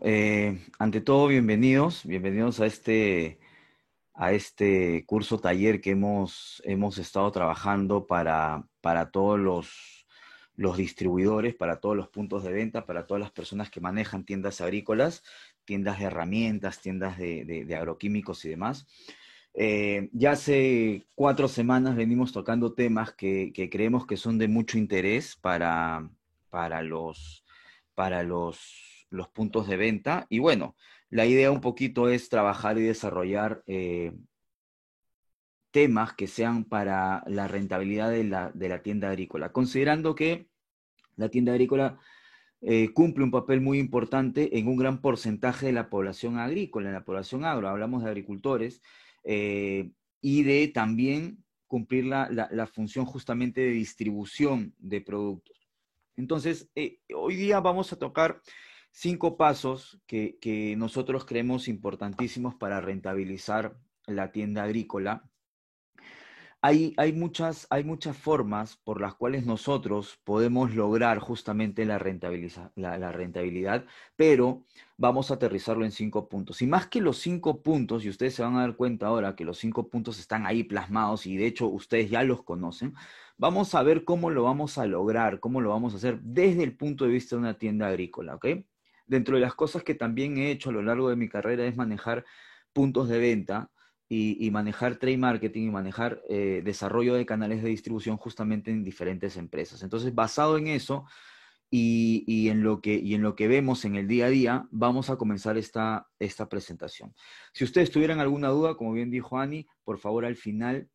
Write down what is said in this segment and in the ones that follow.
Eh, ante todo, bienvenidos, bienvenidos a este, a este curso taller que hemos, hemos estado trabajando para, para todos los, los distribuidores, para todos los puntos de venta, para todas las personas que manejan tiendas agrícolas, tiendas de herramientas, tiendas de, agroquímicos y demás. Eh, ya hace cuatro semanas venimos tocando temas que, que creemos que son de mucho interés para, para los, para los los puntos de venta. Y bueno, la idea un poquito es trabajar y desarrollar eh, temas que sean para la rentabilidad de la, tienda agrícola, considerando que la tienda agrícola eh, cumple un papel muy importante en un gran porcentaje de la población agrícola, en la población agro, hablamos de agricultores, eh, y de también cumplir la, función justamente de distribución de productos. Entonces, hoy día vamos a tocar cinco pasos que, nosotros creemos importantísimos para rentabilizar la tienda agrícola. Hay, hay, muchas, hay muchas formas por las cuales nosotros podemos lograr justamente la, la, rentabilidad, pero vamos a aterrizarlo en cinco puntos. Y más que los cinco puntos, y ustedes se van a dar cuenta ahora que los cinco puntos están ahí plasmados y de hecho ustedes ya los conocen, vamos a ver cómo lo vamos a lograr, cómo lo vamos a hacer desde el punto de vista de una tienda agrícola, ¿ok? Dentro de las cosas que también he hecho a lo largo de mi carrera es manejar puntos de venta y, manejar trade marketing y manejar eh, desarrollo de canales de distribución justamente en diferentes empresas. Entonces, basado en eso y, en, lo que, y en lo que vemos en el día a día, vamos a comenzar esta, esta presentación. Si ustedes tuvieran alguna duda, como bien dijo Ani, por favor al final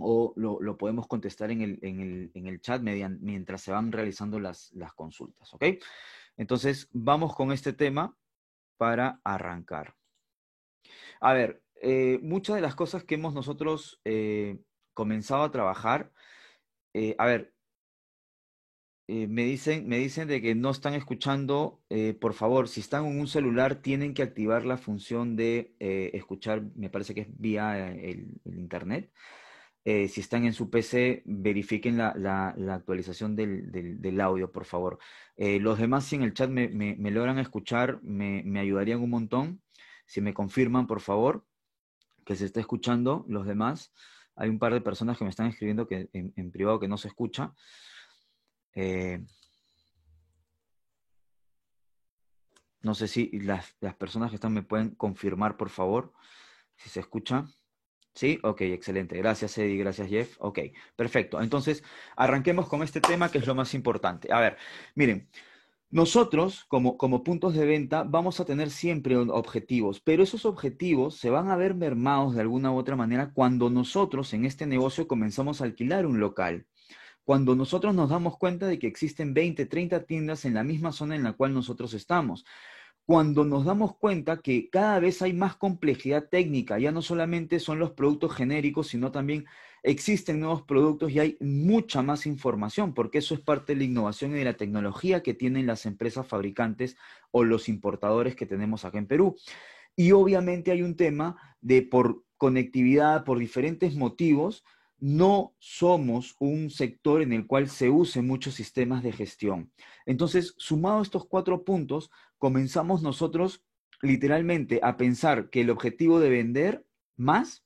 o lo, podemos contestar en el, chat mientras se van realizando las, las consultas, ¿ok? Entonces, vamos con este tema para arrancar. A ver, eh, muchas de las cosas que hemos nosotros eh, comenzado a trabajar, eh, a ver, me, dicen, me dicen de que no están escuchando, por favor, si están en un celular, tienen que activar la función de escuchar, me parece que es vía el internet. Eh, si están en su PC, verifiquen la, actualización del, audio, por favor. Eh, los demás, si en el chat me, logran escuchar, me, ayudarían un montón. Si me confirman, por favor, que se está escuchando los demás. Hay un par de personas que me están escribiendo que, en, privado que no se escucha. Eh, no sé si las, las personas que están me pueden confirmar, por favor, si se escucha. ¿Sí? Ok, excelente. Gracias, Eddie. Gracias, Jeff. Ok, perfecto. Entonces, arranquemos con este tema que es lo más importante. A ver, miren, nosotros como, como puntos de venta vamos a tener siempre objetivos, pero esos objetivos se van a ver mermados de alguna u otra manera cuando nosotros en este negocio comenzamos a alquilar un local. Cuando nosotros nos damos cuenta de que existen 20, 30 tiendas en la misma zona en la cual nosotros estamos cuando nos damos cuenta que cada vez hay más complejidad técnica, ya no solamente son los productos genéricos, sino también existen nuevos productos y hay mucha más información, porque eso es parte de la innovación y de la tecnología que tienen las empresas fabricantes o los importadores que tenemos acá en Perú. Y obviamente hay un tema de por conectividad, por diferentes motivos, no somos un sector en el cual se usen muchos sistemas de gestión. Entonces, sumado estos cuatro puntos, comenzamos nosotros literalmente a pensar que el objetivo de vender más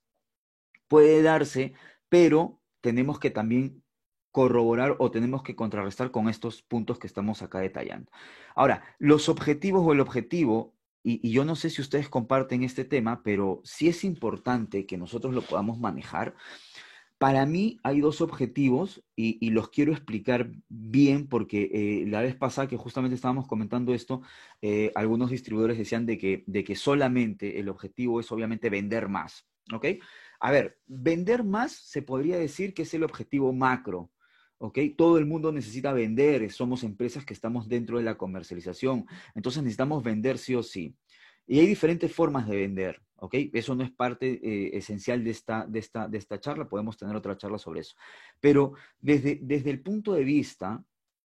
puede darse, pero tenemos que también corroborar o tenemos que contrarrestar con estos puntos que estamos acá detallando. Ahora, los objetivos o el objetivo, y, yo no sé si ustedes comparten este tema, pero sí es importante que nosotros lo podamos manejar, para mí hay dos objetivos y, los quiero explicar bien porque eh, la vez pasada que justamente estábamos comentando esto, eh, algunos distribuidores decían de que, de que solamente el objetivo es obviamente vender más. ¿Ok? A ver, vender más se podría decir que es el objetivo macro. ¿ok? Todo el mundo necesita vender, somos empresas que estamos dentro de la comercialización, entonces necesitamos vender sí o sí. Y hay diferentes formas de vender. ¿Ok? Eso no es parte eh, esencial de esta, de, esta, de esta charla, podemos tener otra charla sobre eso. Pero desde, desde el punto de vista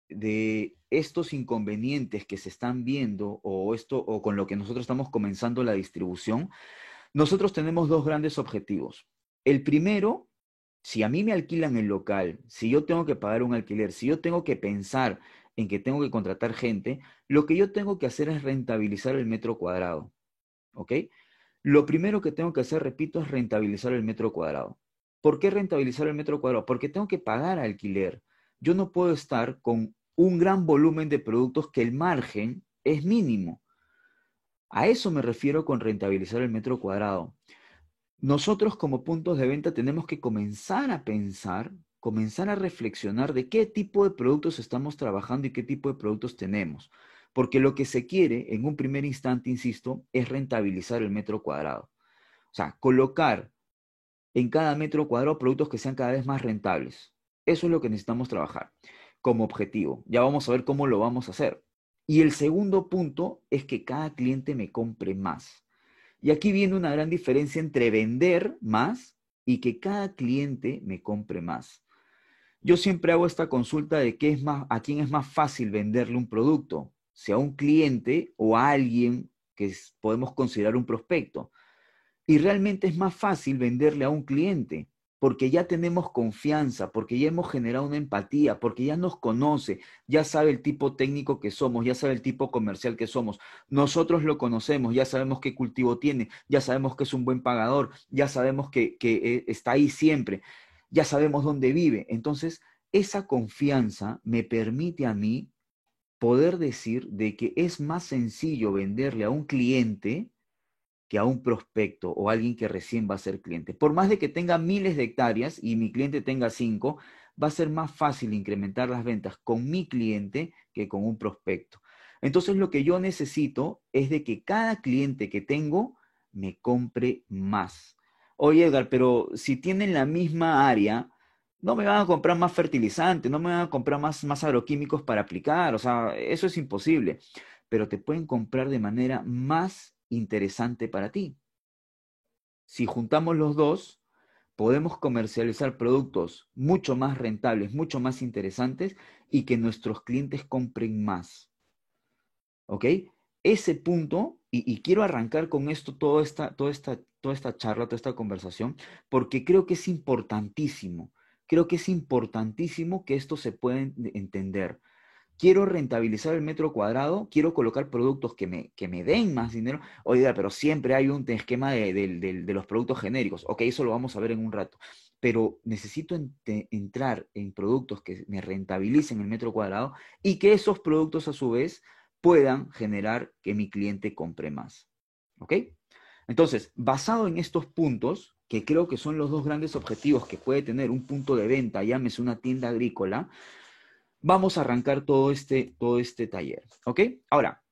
de estos inconvenientes que se están viendo o, esto, o con lo que nosotros estamos comenzando la distribución, nosotros tenemos dos grandes objetivos. El primero, si a mí me alquilan el local, si yo tengo que pagar un alquiler, si yo tengo que pensar en que tengo que contratar gente, lo que yo tengo que hacer es rentabilizar el metro cuadrado. ¿Ok? Lo primero que tengo que hacer, repito, es rentabilizar el metro cuadrado. ¿Por qué rentabilizar el metro cuadrado? Porque tengo que pagar alquiler. Yo no puedo estar con un gran volumen de productos que el margen es mínimo. A eso me refiero con rentabilizar el metro cuadrado. Nosotros como puntos de venta tenemos que comenzar a pensar, comenzar a reflexionar de qué tipo de productos estamos trabajando y qué tipo de productos tenemos. Porque lo que se quiere en un primer instante, insisto, es rentabilizar el metro cuadrado. O sea, colocar en cada metro cuadrado productos que sean cada vez más rentables. Eso es lo que necesitamos trabajar como objetivo. Ya vamos a ver cómo lo vamos a hacer. Y el segundo punto es que cada cliente me compre más. Y aquí viene una gran diferencia entre vender más y que cada cliente me compre más. Yo siempre hago esta consulta de qué es más, a quién es más fácil venderle un producto, sea un cliente o a alguien que podemos considerar un prospecto. Y realmente es más fácil venderle a un cliente, porque ya tenemos confianza, porque ya hemos generado una empatía, porque ya nos conoce, ya sabe el tipo técnico que somos, ya sabe el tipo comercial que somos. Nosotros lo conocemos, ya sabemos qué cultivo tiene, ya sabemos que es un buen pagador, ya sabemos que, que eh, está ahí siempre, ya sabemos dónde vive. Entonces, esa confianza me permite a mí poder decir de que es más sencillo venderle a un cliente que a un prospecto o alguien que recién va a ser cliente. Por más de que tenga miles de hectáreas y mi cliente tenga cinco, va a ser más fácil incrementar las ventas con mi cliente que con un prospecto. Entonces lo que yo necesito es de que cada cliente que tengo me compre más. Oye, Edgar, pero si tienen la misma área, no me van a comprar más fertilizantes, no me van a comprar más, más agroquímicos para aplicar, o sea, eso es imposible, pero te pueden comprar de manera más interesante para ti. Si juntamos los dos, podemos comercializar productos mucho más rentables, mucho más interesantes y que nuestros clientes compren más. ¿Ok? Ese punto, y, quiero arrancar con esto toda esta, toda, esta, toda esta charla, toda esta conversación, porque creo que es importantísimo. Creo que es importantísimo que esto se pueda entender quiero rentabilizar el metro cuadrado, quiero colocar productos que me, que me den más dinero. Oiga, pero siempre hay un esquema de, los productos genéricos. Ok, eso lo vamos a ver en un rato. Pero necesito entrar en productos que me rentabilicen el metro cuadrado y que esos productos a su vez puedan generar que mi cliente compre más. ¿Ok? Entonces, basado en estos puntos, que creo que son los dos grandes objetivos que puede tener un punto de venta, llámese una tienda agrícola, vamos a arrancar todo este, todo este taller, ¿ok? Ahora,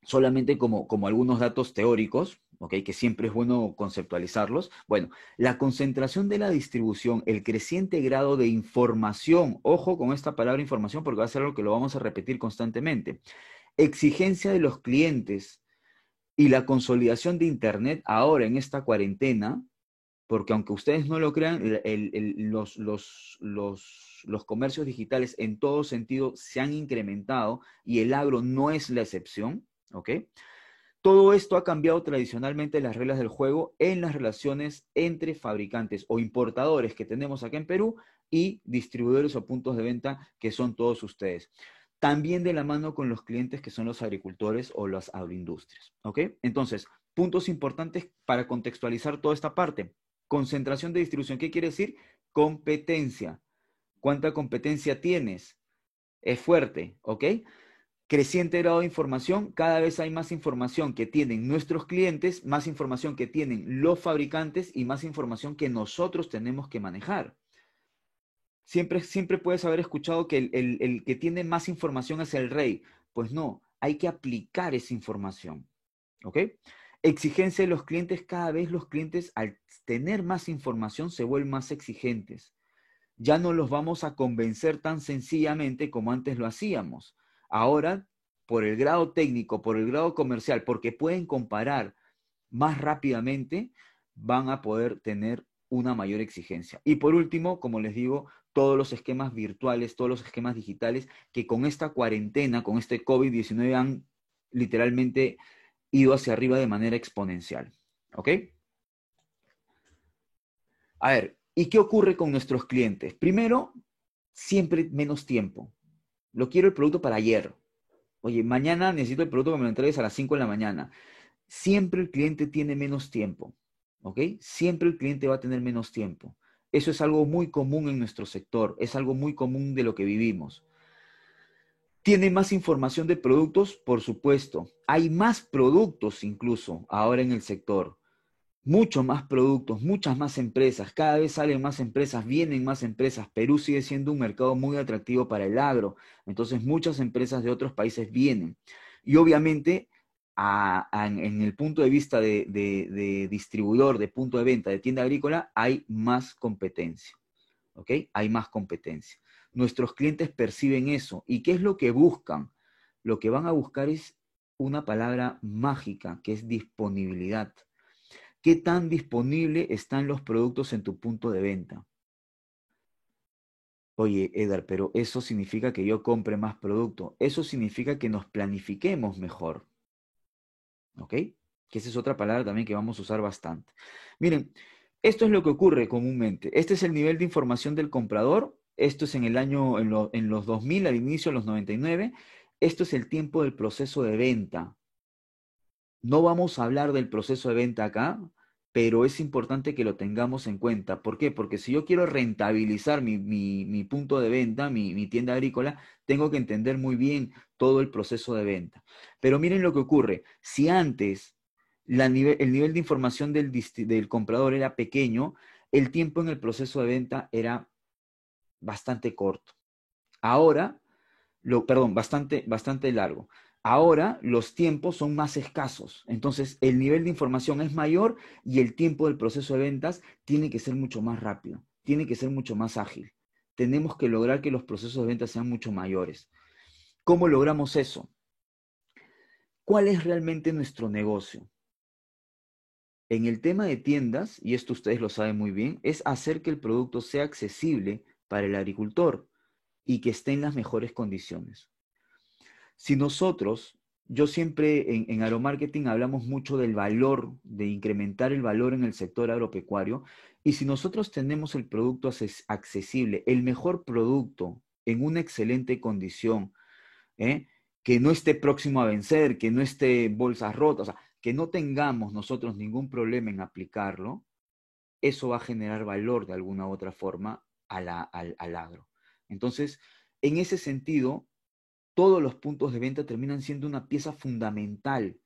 solamente como, como algunos datos teóricos, ¿ok? Que siempre es bueno conceptualizarlos. Bueno, la concentración de la distribución, el creciente grado de información, ojo con esta palabra información porque va a ser algo que lo vamos a repetir constantemente, exigencia de los clientes y la consolidación de Internet ahora en esta cuarentena, porque aunque ustedes no lo crean, los, comercios digitales en todo sentido se han incrementado y el agro no es la excepción, ¿ok? Todo esto ha cambiado tradicionalmente las reglas del juego en las relaciones entre fabricantes o importadores que tenemos acá en Perú y distribuidores o puntos de venta que son todos ustedes. También de la mano con los clientes que son los agricultores o las agroindustrias. ¿Ok? Entonces, puntos importantes para contextualizar toda esta parte. Concentración de distribución, ¿qué quiere decir? Competencia. ¿Cuánta competencia tienes? Es fuerte, ¿ok? Creciente grado de información, cada vez hay más información que tienen nuestros clientes, más información que tienen los fabricantes y más información que nosotros tenemos que manejar. Siempre, siempre puedes haber escuchado que el, el que tiene más información es el rey. Pues no, hay que aplicar esa información. ¿Ok? Exigencia de los clientes, cada vez los clientes al tener más información se vuelven más exigentes. Ya no los vamos a convencer tan sencillamente como antes lo hacíamos. Ahora, por el grado técnico, por el grado comercial, porque pueden comparar más rápidamente, van a poder tener una mayor exigencia. Y por último, como les digo, todos los esquemas virtuales, todos los esquemas digitales que con esta cuarentena, con este COVID-19 han literalmente ido hacia arriba de manera exponencial. ¿Ok? A ver, ¿y qué ocurre con nuestros clientes? Primero, siempre menos tiempo. lo quiero el producto para ayer. Oye, mañana necesito el producto que me lo entregues a las 5 de la mañana. Siempre el cliente tiene menos tiempo, ¿ok? Siempre el cliente va a tener menos tiempo. Eso es algo muy común en nuestro sector, es algo muy común de lo que vivimos. ¿Tiene más información de productos? Por supuesto. Hay más productos incluso ahora en el sector muchos más productos, muchas más empresas, cada vez salen más empresas, vienen más empresas. Perú sigue siendo un mercado muy atractivo para el agro, entonces muchas empresas de otros países vienen. Y obviamente, en el punto de vista de, distribuidor, de punto de venta, de tienda agrícola, hay más competencia. ¿Ok? Hay más competencia. Nuestros clientes perciben eso. ¿Y qué es lo que buscan? Lo que van a buscar es una palabra mágica, que es disponibilidad. ¿Qué tan disponible están los productos en tu punto de venta? Oye, Edgar, pero eso significa que yo compre más producto. Eso significa que nos planifiquemos mejor. ¿Ok? Que esa es otra palabra también que vamos a usar bastante. Miren, esto es lo que ocurre comúnmente. Este es el nivel de información del comprador. Esto es en el año, en, en los 2000, al inicio de los 99. Esto es el tiempo del proceso de venta. No vamos a hablar del proceso de venta acá, pero es importante que lo tengamos en cuenta. ¿Por qué? Porque si yo quiero rentabilizar mi, punto de venta, mi, tienda agrícola, tengo que entender muy bien todo el proceso de venta. Pero miren lo que ocurre. Si antes el nivel de información del, del comprador era pequeño, el tiempo en el proceso de venta era bastante corto. Ahora, lo, perdón, bastante, bastante largo. Ahora los tiempos son más escasos, entonces el nivel de información es mayor y el tiempo del proceso de ventas tiene que ser mucho más rápido, tiene que ser mucho más ágil. Tenemos que lograr que los procesos de ventas sean mucho mayores. ¿Cómo logramos eso? ¿Cuál es realmente nuestro negocio? En el tema de tiendas, y esto ustedes lo saben muy bien, es hacer que el producto sea accesible para el agricultor y que esté en las mejores condiciones. Si nosotros, yo siempre en, en agromarketing hablamos mucho del valor, de incrementar el valor en el sector agropecuario, y si nosotros tenemos el producto accesible, el mejor producto en una excelente condición, ¿eh? que no esté próximo a vencer, que no esté bolsas rotas, que no tengamos nosotros ningún problema en aplicarlo, eso va a generar valor de alguna u otra forma al, al agro. Entonces, en ese sentido, todos los puntos de venta terminan siendo una pieza fundamental.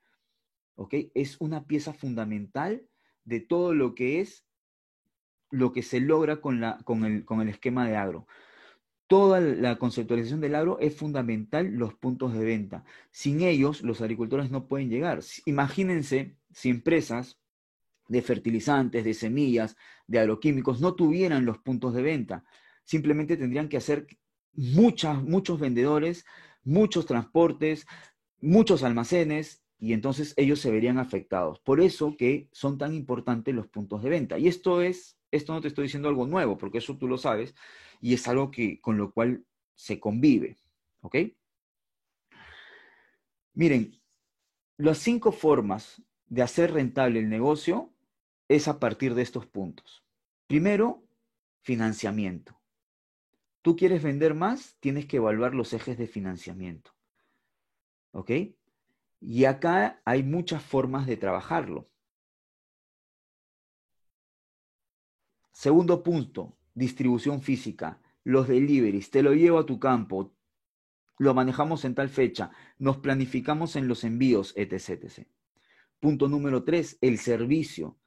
¿Ok? Es una pieza fundamental de todo lo que es lo que se logra con, la, con, el, con el esquema de agro. Toda la conceptualización del agro es fundamental los puntos de venta. Sin ellos, los agricultores no pueden llegar. Imagínense si empresas de fertilizantes, de semillas, de agroquímicos no tuvieran los puntos de venta. Simplemente tendrían que hacer muchas, muchos vendedores muchos transportes, muchos almacenes, y entonces ellos se verían afectados. Por eso que son tan importantes los puntos de venta. Y esto es, esto no te estoy diciendo algo nuevo, porque eso tú lo sabes, y es algo que, con lo cual se convive. ¿Ok? Miren, las cinco formas de hacer rentable el negocio es a partir de estos puntos. Primero, financiamiento. Tú quieres vender más, tienes que evaluar los ejes de financiamiento. ¿Ok? Y acá hay muchas formas de trabajarlo. Segundo punto, distribución física. Los deliveries, te lo llevo a tu campo, lo manejamos en tal fecha, nos planificamos en los envíos, etc. Punto número tres, el servicio.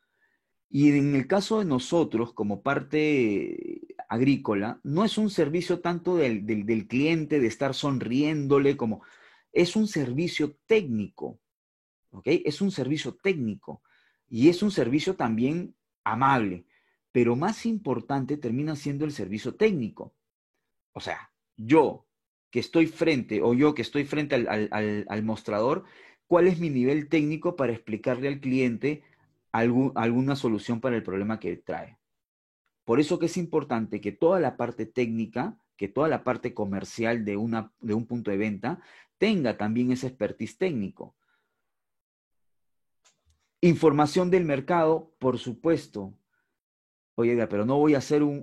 Y en el caso de nosotros, como parte agrícola, no es un servicio tanto del, cliente, de estar sonriéndole, como es un servicio técnico, ¿ok? Es un servicio técnico y es un servicio también amable, pero más importante termina siendo el servicio técnico. O sea, yo que estoy frente o yo que estoy frente al mostrador, ¿cuál es mi nivel técnico para explicarle al cliente alguna solución para el problema que trae. Por eso que es importante que toda la parte técnica, que toda la parte comercial de, una, de un punto de venta tenga también ese expertise técnico. Información del mercado, por supuesto. Oye, pero no voy a hacer un,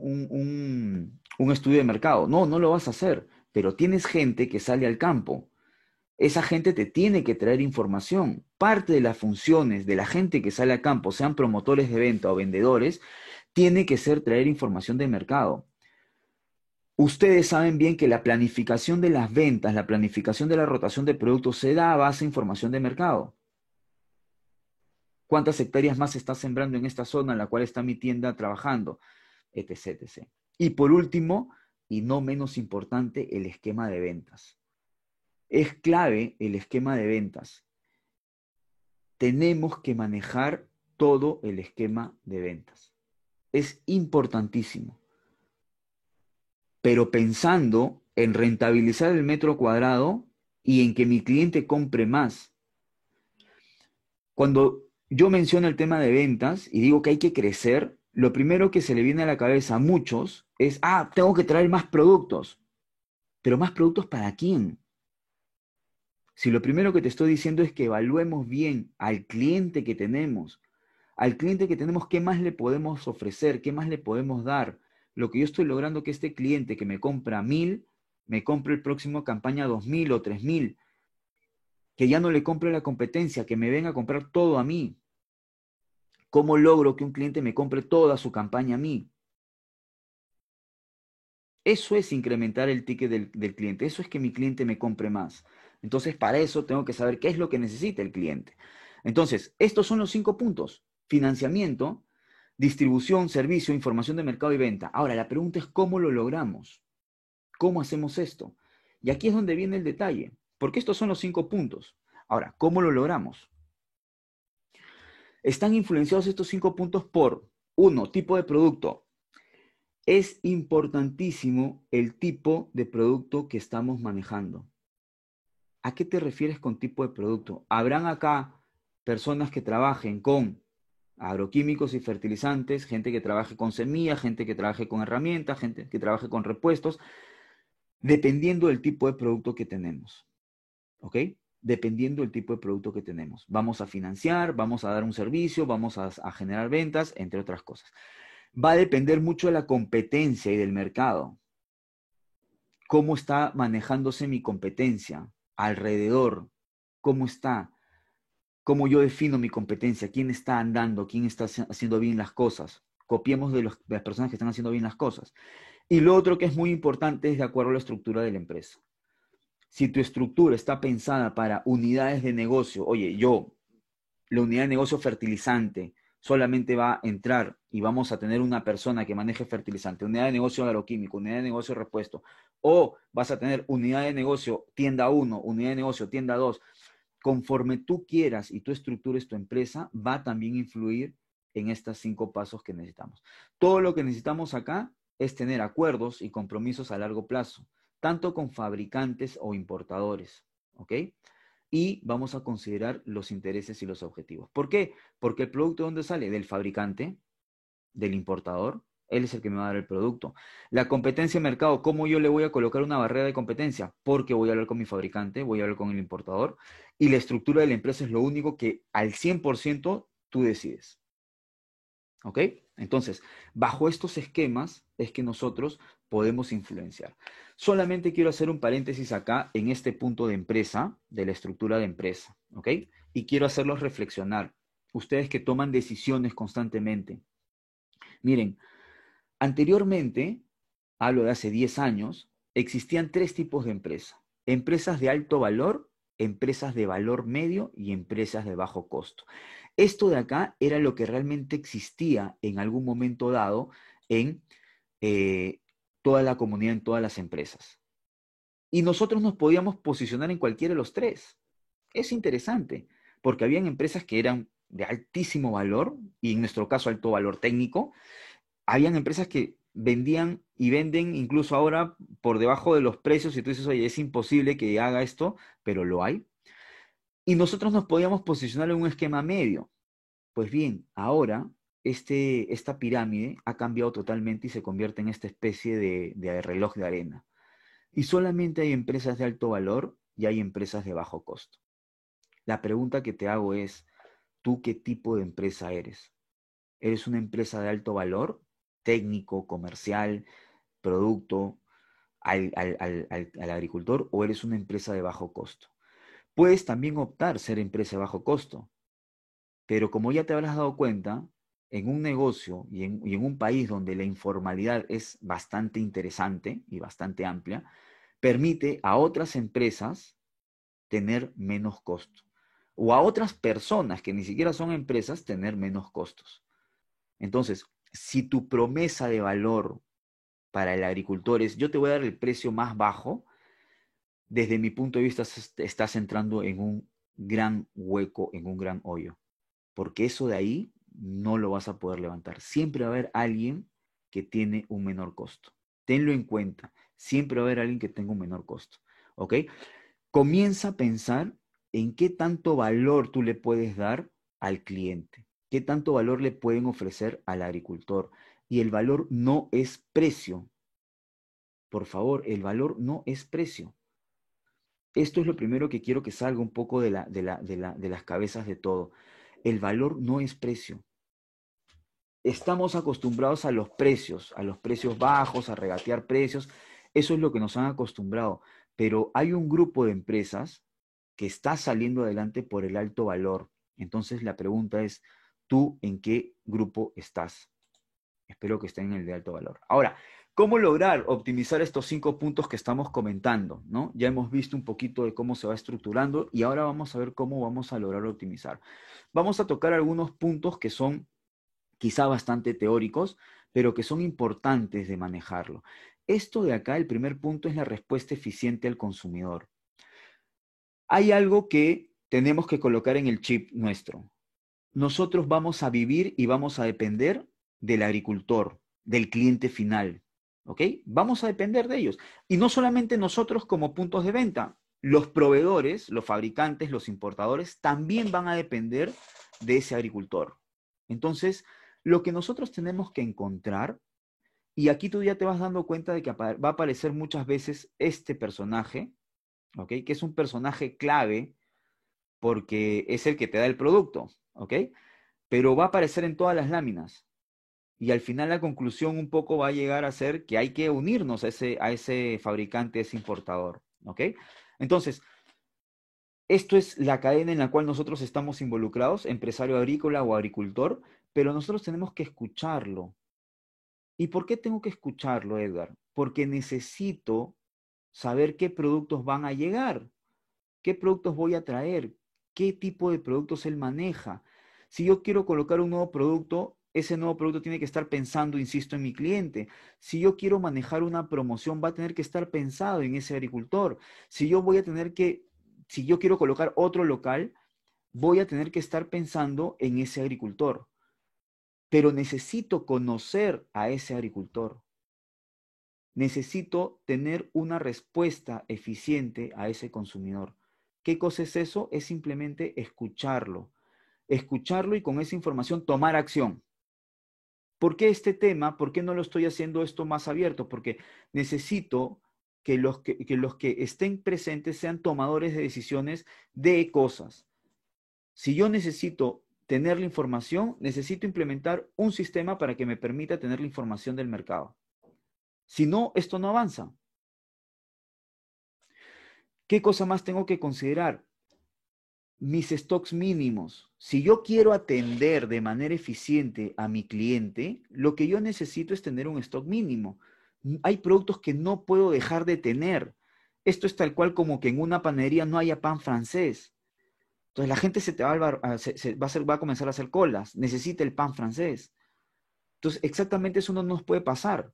un, estudio de mercado. No, no lo vas a hacer. pero tienes gente que sale al campo. Esa gente te tiene que traer información. Parte de las funciones de la gente que sale al campo, sean promotores de venta o vendedores, tiene que ser traer información de mercado. Ustedes saben bien que la planificación de las ventas, la planificación de la rotación de productos se da a base de información de mercado. ¿Cuántas hectáreas más se está sembrando en esta zona en la cual está mi tienda trabajando? Etc. Y por último, y no menos importante, el esquema de ventas. Es clave el esquema de ventas. Tenemos que manejar todo el esquema de ventas. Es importantísimo pero pensando en rentabilizar el metro cuadrado y en que mi cliente compre más. Cuando yo menciono el tema de ventas y digo que hay que crecer, lo primero que se le viene a la cabeza a muchos es, ah, tengo que traer más productos. Pero más productos para quién? Si lo primero que te estoy diciendo es que evaluemos bien al cliente que tenemos, al cliente que tenemos, qué más le podemos ofrecer, qué más le podemos dar, lo que yo estoy logrando que este cliente que me compra mil, me compre el próximo campaña dos mil o tres mil, que ya no le compre la competencia, que me venga a comprar todo a mí. ¿Cómo logro que un cliente me compre toda su campaña a mí? Eso es incrementar el ticket del, del, cliente, eso es que mi cliente me compre más. Entonces, para eso tengo que saber qué es lo que necesita el cliente. Entonces, estos son los cinco puntos. Financiamiento, Distribución, servicio, información de mercado y venta. Ahora, la pregunta es cómo lo logramos. ¿Cómo hacemos esto? Y aquí es donde viene el detalle, porque estos son los cinco puntos. Ahora, ¿cómo lo logramos? Están influenciados estos cinco puntos por, uno, tipo de producto. Es importantísimo el tipo de producto que estamos manejando. ¿A qué te refieres con tipo de producto? Habrán acá personas que trabajen con agroquímicos y fertilizantes, gente que trabaje con semillas, gente que trabaje con herramientas, gente que trabaje con repuestos, dependiendo del tipo de producto que tenemos. ¿Ok? Dependiendo del tipo de producto que tenemos. Vamos a financiar, vamos a dar un servicio, vamos a, a generar ventas, entre otras cosas. Va a depender mucho de la competencia y del mercado. ¿Cómo está manejándose mi competencia alrededor? ¿Cómo está? cómo yo defino mi competencia, quién está andando, quién está haciendo bien las cosas. Copiemos de, las personas que están haciendo bien las cosas. Y lo otro que es muy importante es de acuerdo a la estructura de la empresa. Si tu estructura está pensada para unidades de negocio, oye, yo, la unidad de negocio fertilizante, solamente va a entrar y vamos a tener una persona que maneje fertilizante, unidad de negocio agroquímico, unidad de negocio repuesto, o vas a tener unidad de negocio tienda 1, unidad de negocio tienda 2, conforme tú quieras y tú estructures tu empresa, va también a influir en estos cinco pasos que necesitamos. Todo lo que necesitamos acá es tener acuerdos y compromisos a largo plazo, tanto con fabricantes o importadores, ¿ok? Y vamos a considerar los intereses y los objetivos. ¿Por qué? Porque el producto, ¿dónde sale? Del fabricante, del importador, él es el que me va a dar el producto. La competencia de mercado, ¿cómo yo le voy a colocar una barrera de competencia? Porque voy a hablar con mi fabricante, voy a hablar con el importador. Y la estructura de la empresa es lo único que al 100% tú decides. ¿Ok? Entonces, bajo estos esquemas es que nosotros podemos influenciar. Solamente quiero hacer un paréntesis acá en este punto de empresa, de la estructura de empresa. ¿Ok? Y quiero hacerlos reflexionar. Ustedes que toman decisiones constantemente. Miren, Anteriormente, hablo de hace 10 años, existían tres tipos de empresas. Empresas de alto valor, empresas de valor medio y empresas de bajo costo. Esto de acá era lo que realmente existía en algún momento dado en eh, toda la comunidad, en todas las empresas. Y nosotros nos podíamos posicionar en cualquiera de los tres. Es interesante, porque habían empresas que eran de altísimo valor, y en nuestro caso alto valor técnico, habían empresas que vendían y venden incluso ahora por debajo de los precios y tú dices, oye, es imposible que haga esto, pero lo hay. Y nosotros nos podíamos posicionar en un esquema medio. Pues bien, ahora este, esta pirámide ha cambiado totalmente y se convierte en esta especie de, reloj de arena. Y solamente hay empresas de alto valor y hay empresas de bajo costo. La pregunta que te hago es, ¿tú qué tipo de empresa eres? ¿Eres una empresa de alto valor técnico, comercial, producto, al, agricultor o eres una empresa de bajo costo. Puedes también optar ser empresa de bajo costo, pero como ya te habrás dado cuenta, en un negocio y en, un país donde la informalidad es bastante interesante y bastante amplia, permite a otras empresas tener menos costo o a otras personas que ni siquiera son empresas tener menos costos. Entonces, si tu promesa de valor para el agricultor es yo te voy a dar el precio más bajo, desde mi punto de vista estás entrando en un gran hueco, en un gran hoyo, porque eso de ahí no lo vas a poder levantar. Siempre va a haber alguien que tiene un menor costo. Tenlo en cuenta. Siempre va a haber alguien que tenga un menor costo. ¿Ok? Comienza a pensar en qué tanto valor tú le puedes dar al cliente, qué tanto valor le pueden ofrecer al agricultor. Y el valor no es precio. Por favor, el valor no es precio. Esto es lo primero que quiero que salga un poco de, la, de, la, de las cabezas de todo. El valor no es precio. Estamos acostumbrados a los precios, a los precios bajos, a regatear precios. Eso es lo que nos han acostumbrado. Pero hay un grupo de empresas que está saliendo adelante por el alto valor. Entonces la pregunta es, ¿tú en qué grupo estás? Espero que estén en el de alto valor. Ahora, ¿cómo lograr optimizar estos cinco puntos que estamos comentando? ¿no? Ya hemos visto un poquito de cómo se va estructurando y ahora vamos a ver cómo vamos a lograr optimizar. Vamos a tocar algunos puntos que son quizá bastante teóricos, pero que son importantes de manejarlo. Esto de acá, el primer punto es la respuesta eficiente al consumidor hay algo que tenemos que colocar en el chip nuestro. Nosotros vamos a vivir y vamos a depender del agricultor, del cliente final. ¿Ok? Vamos a depender de ellos. Y no solamente nosotros como puntos de venta, los proveedores, los fabricantes, los importadores también van a depender de ese agricultor. Entonces, lo que nosotros tenemos que encontrar, y aquí tú ya te vas dando cuenta de que va a aparecer muchas veces este personaje, que es un personaje clave porque es el que te da el producto, ¿ok? Pero va a aparecer en todas las láminas. Y al final la conclusión un poco va a llegar a ser que hay que unirnos a ese, a ese fabricante, a ese importador, ¿ok? Entonces, esto es la cadena en la cual nosotros estamos involucrados, empresario agrícola o agricultor, pero nosotros tenemos que escucharlo. ¿Y por qué tengo que escucharlo, Edgar? Porque necesito saber qué productos van a llegar, qué productos voy a traer, qué tipo de productos él maneja. Si yo quiero colocar un nuevo producto, ese nuevo producto tiene que estar pensando, insisto, en mi cliente. Si yo quiero manejar una promoción, va a tener que estar pensado en ese agricultor. Si yo voy a tener que, si yo quiero colocar otro local, voy a tener que estar pensando en ese agricultor. Pero necesito conocer a ese agricultor necesito tener una respuesta eficiente a ese consumidor. ¿Qué cosa es eso? Es simplemente escucharlo. Escucharlo y con esa información tomar acción. ¿Por qué este tema? ¿Por qué no lo estoy haciendo esto más abierto? Porque necesito que los que, los que estén presentes sean tomadores de decisiones de cosas. Si yo necesito tener la información, necesito implementar un sistema para que me permita tener la información del mercado. Si no, esto no avanza. ¿Qué cosa más tengo que considerar? Mis stocks mínimos. Si yo quiero atender de manera eficiente a mi cliente, lo que yo necesito es tener un stock mínimo. Hay productos que no puedo dejar de tener. Esto es tal cual como que en una panadería no haya pan francés. Entonces la gente se, te va, a, a comenzar a hacer colas. Necesita el pan francés. Entonces exactamente eso no nos puede pasar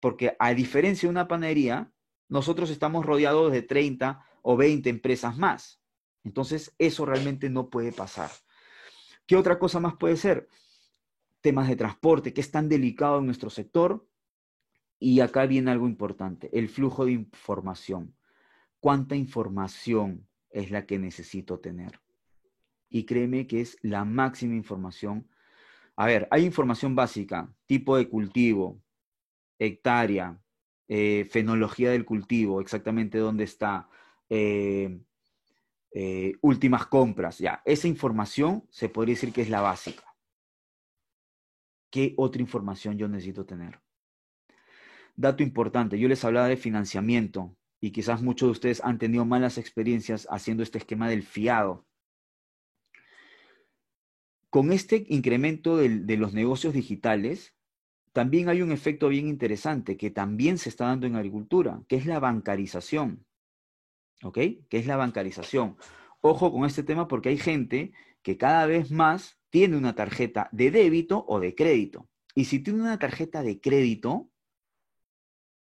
porque a diferencia de una panadería, nosotros estamos rodeados de 30 o 20 empresas más. Entonces, eso realmente no puede pasar. ¿Qué otra cosa más puede ser? Temas de transporte, que es tan delicado en nuestro sector. Y acá viene algo importante, el flujo de información. ¿Cuánta información es la que necesito tener? Y créeme que es la máxima información. A ver, hay información básica, tipo de cultivo, hectárea, eh, fenología del cultivo, exactamente dónde está, eh, eh, últimas compras, ya, esa información se podría decir que es la básica. ¿Qué otra información yo necesito tener? dato importante, yo les hablaba de financiamiento y quizás muchos de ustedes han tenido malas experiencias haciendo este esquema del fiado. Con este incremento de, los negocios digitales, también hay un efecto bien interesante que también se está dando en agricultura, que es la bancarización. ¿Ok? Que es la bancarización. Ojo con este tema porque hay gente que cada vez más tiene una tarjeta de débito o de crédito. Y si tiene una tarjeta de crédito,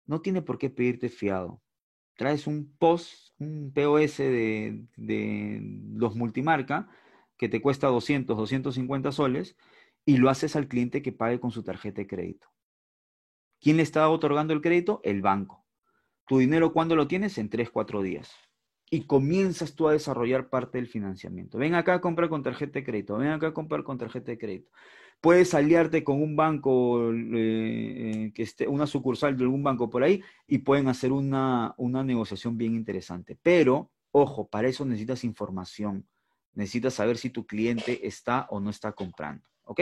no tiene por qué pedirte fiado. Traes un POS, un POS de, los multimarca que te cuesta 200, 250 soles y lo haces al cliente que pague con su tarjeta de crédito. ¿Quién le está otorgando el crédito? El banco. Tu dinero, ¿cuándo lo tienes? En 3, 4 días y comienzas tú a desarrollar parte del financiamiento. Ven acá a comprar con tarjeta de crédito, ven acá a comprar con tarjeta de crédito. Puedes aliarte con un banco, eh, eh, que esté, una sucursal de algún banco por ahí y pueden hacer una, una negociación bien interesante. Pero, ojo, para eso necesitas información. Necesitas saber si tu cliente está o no está comprando. ¿Ok?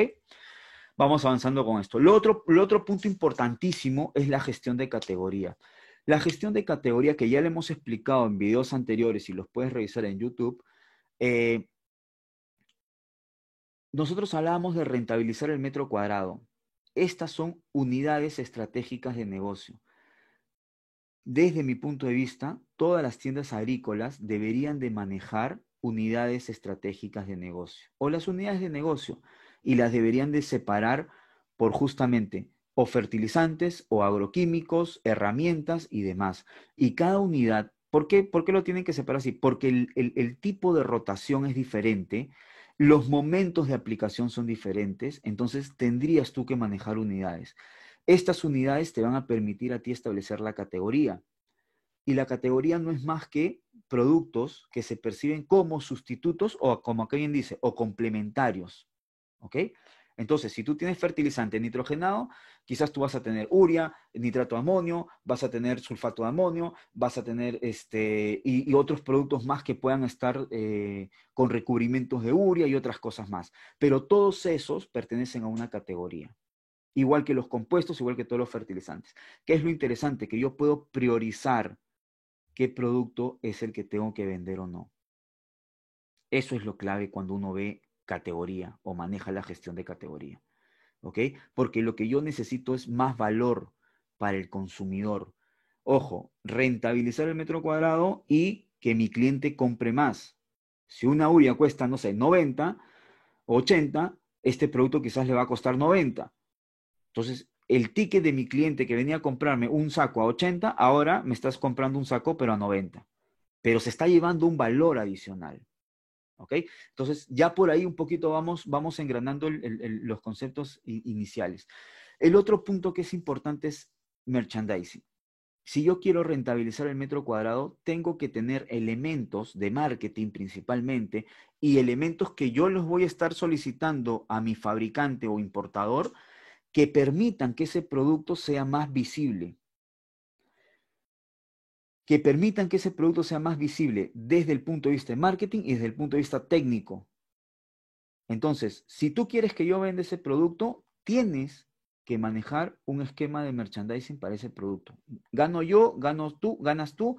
Vamos avanzando con esto. Lo otro, lo otro punto importantísimo es la gestión de categoría. La gestión de categoría, que ya le hemos explicado en videos anteriores y los puedes revisar en YouTube, eh, nosotros hablábamos de rentabilizar el metro cuadrado. Estas son unidades estratégicas de negocio. Desde mi punto de vista, todas las tiendas agrícolas deberían de manejar unidades estratégicas de negocio o las unidades de negocio y las deberían de separar por justamente o fertilizantes o agroquímicos, herramientas y demás. Y cada unidad, ¿por qué, ¿Por qué lo tienen que separar así? Porque el, el tipo de rotación es diferente, los momentos de aplicación son diferentes, entonces tendrías tú que manejar unidades. Estas unidades te van a permitir a ti establecer la categoría. Y la categoría no es más que productos que se perciben como sustitutos o como alguien dice, o complementarios. ¿Ok? Entonces, si tú tienes fertilizante nitrogenado, quizás tú vas a tener urea, nitrato de amonio, vas a tener sulfato de amonio, vas a tener este, y, otros productos más que puedan estar eh, con recubrimientos de urea y otras cosas más. Pero todos esos pertenecen a una categoría. Igual que los compuestos, igual que todos los fertilizantes. ¿Qué es lo interesante? Que yo puedo priorizar qué producto es el que tengo que vender o no. Eso es lo clave cuando uno ve categoría o maneja la gestión de categoría. ¿Ok? Porque lo que yo necesito es más valor para el consumidor. Ojo, rentabilizar el metro cuadrado y que mi cliente compre más. Si una uria cuesta, no sé, 90, 80, este producto quizás le va a costar 90. Entonces, el ticket de mi cliente que venía a comprarme un saco a 80, ahora me estás comprando un saco pero a 90. Pero se está llevando un valor adicional. ¿Ok? Entonces, ya por ahí un poquito vamos, vamos engranando los conceptos iniciales. El otro punto que es importante es merchandising. Si yo quiero rentabilizar el metro cuadrado, tengo que tener elementos de marketing principalmente y elementos que yo los voy a estar solicitando a mi fabricante o importador que permitan que ese producto sea más visible que permitan que ese producto sea más visible desde el punto de vista de marketing y desde el punto de vista técnico. Entonces, si tú quieres que yo venda ese producto, tienes que manejar un esquema de merchandising para ese producto. Gano yo, gano tú, ganas tú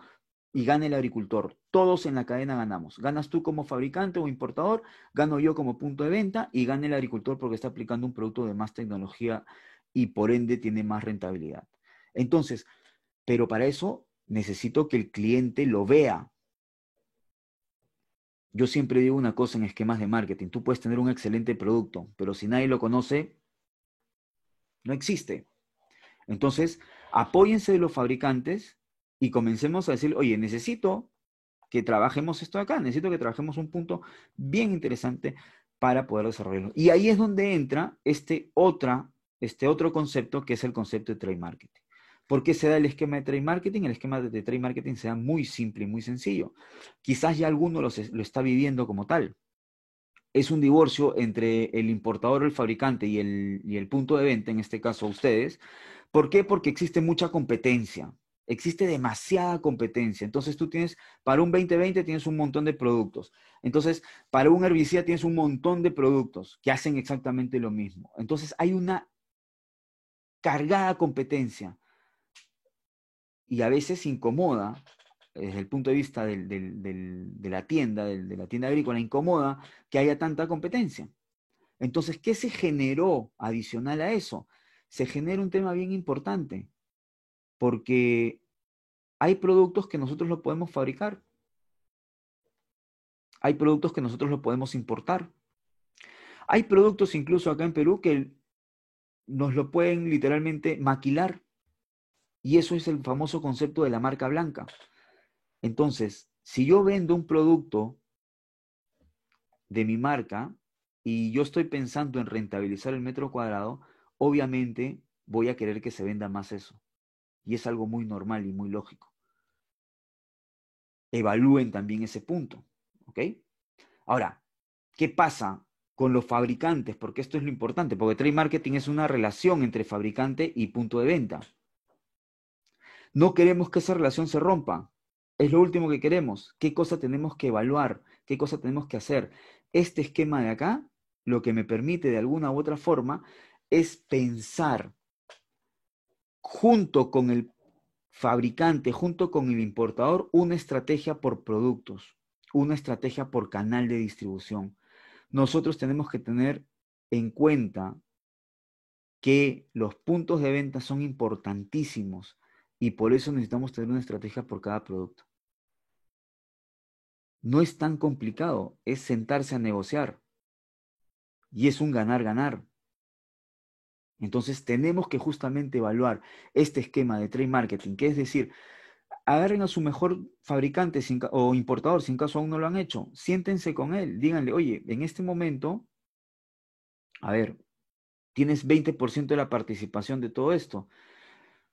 y gana el agricultor. Todos en la cadena ganamos. Ganas tú como fabricante o importador, gano yo como punto de venta y gana el agricultor porque está aplicando un producto de más tecnología y por ende tiene más rentabilidad. Entonces, pero para eso necesito que el cliente lo vea. Yo siempre digo una cosa en esquemas de marketing, tú puedes tener un excelente producto, pero si nadie lo conoce, no existe. Entonces, apóyense de los fabricantes y comencemos a decir, oye, necesito que trabajemos esto acá, necesito que trabajemos un punto bien interesante para poder desarrollarlo. Y ahí es donde entra este, otra, este otro concepto que es el concepto de trade marketing. ¿Por qué se da el esquema de trade marketing? El esquema de trade marketing se da muy simple y muy sencillo. Quizás ya alguno lo, está viviendo como tal. Es un divorcio entre el importador el fabricante y el, y el punto de venta, en este caso ustedes. ¿Por qué? Porque existe mucha competencia. Existe demasiada competencia. Entonces tú tienes, para un 2020 tienes un montón de productos. Entonces, para un herbicida tienes un montón de productos que hacen exactamente lo mismo. Entonces hay una cargada competencia y a veces incomoda, desde el punto de vista de la tienda, de la tienda agrícola, incomoda que haya tanta competencia. Entonces, ¿qué se generó adicional a eso? Se genera un tema bien importante, porque hay productos que nosotros lo podemos fabricar, hay productos que nosotros lo podemos importar, hay productos incluso acá en Perú que nos lo pueden literalmente maquilar, y eso es el famoso concepto de la marca blanca. Entonces, si yo vendo un producto de mi marca, y yo estoy pensando en rentabilizar el metro cuadrado, obviamente voy a querer que se venda más eso. Y es algo muy normal y muy lógico. Evalúen también ese punto. ¿Ok? Ahora, ¿qué pasa con los fabricantes? Porque esto es lo importante, porque trade marketing es una relación entre fabricante y punto de venta. No queremos que esa relación se rompa. Es lo último que queremos. ¿Qué cosa tenemos que evaluar? ¿Qué cosa tenemos que hacer? Este esquema de acá lo que me permite de alguna u otra forma es pensar junto con el fabricante, junto con el importador, una estrategia por productos, una estrategia por canal de distribución. Nosotros tenemos que tener en cuenta que los puntos de venta son importantísimos y por eso necesitamos tener una estrategia por cada producto. No es tan complicado, es sentarse a negociar. Y es un ganar-ganar. Entonces tenemos que justamente evaluar este esquema de trade marketing, que es decir, agarren a su mejor fabricante o importador, si en caso aún no lo han hecho, siéntense con él, díganle, oye, en este momento, a ver, tienes 20% de la participación de todo esto.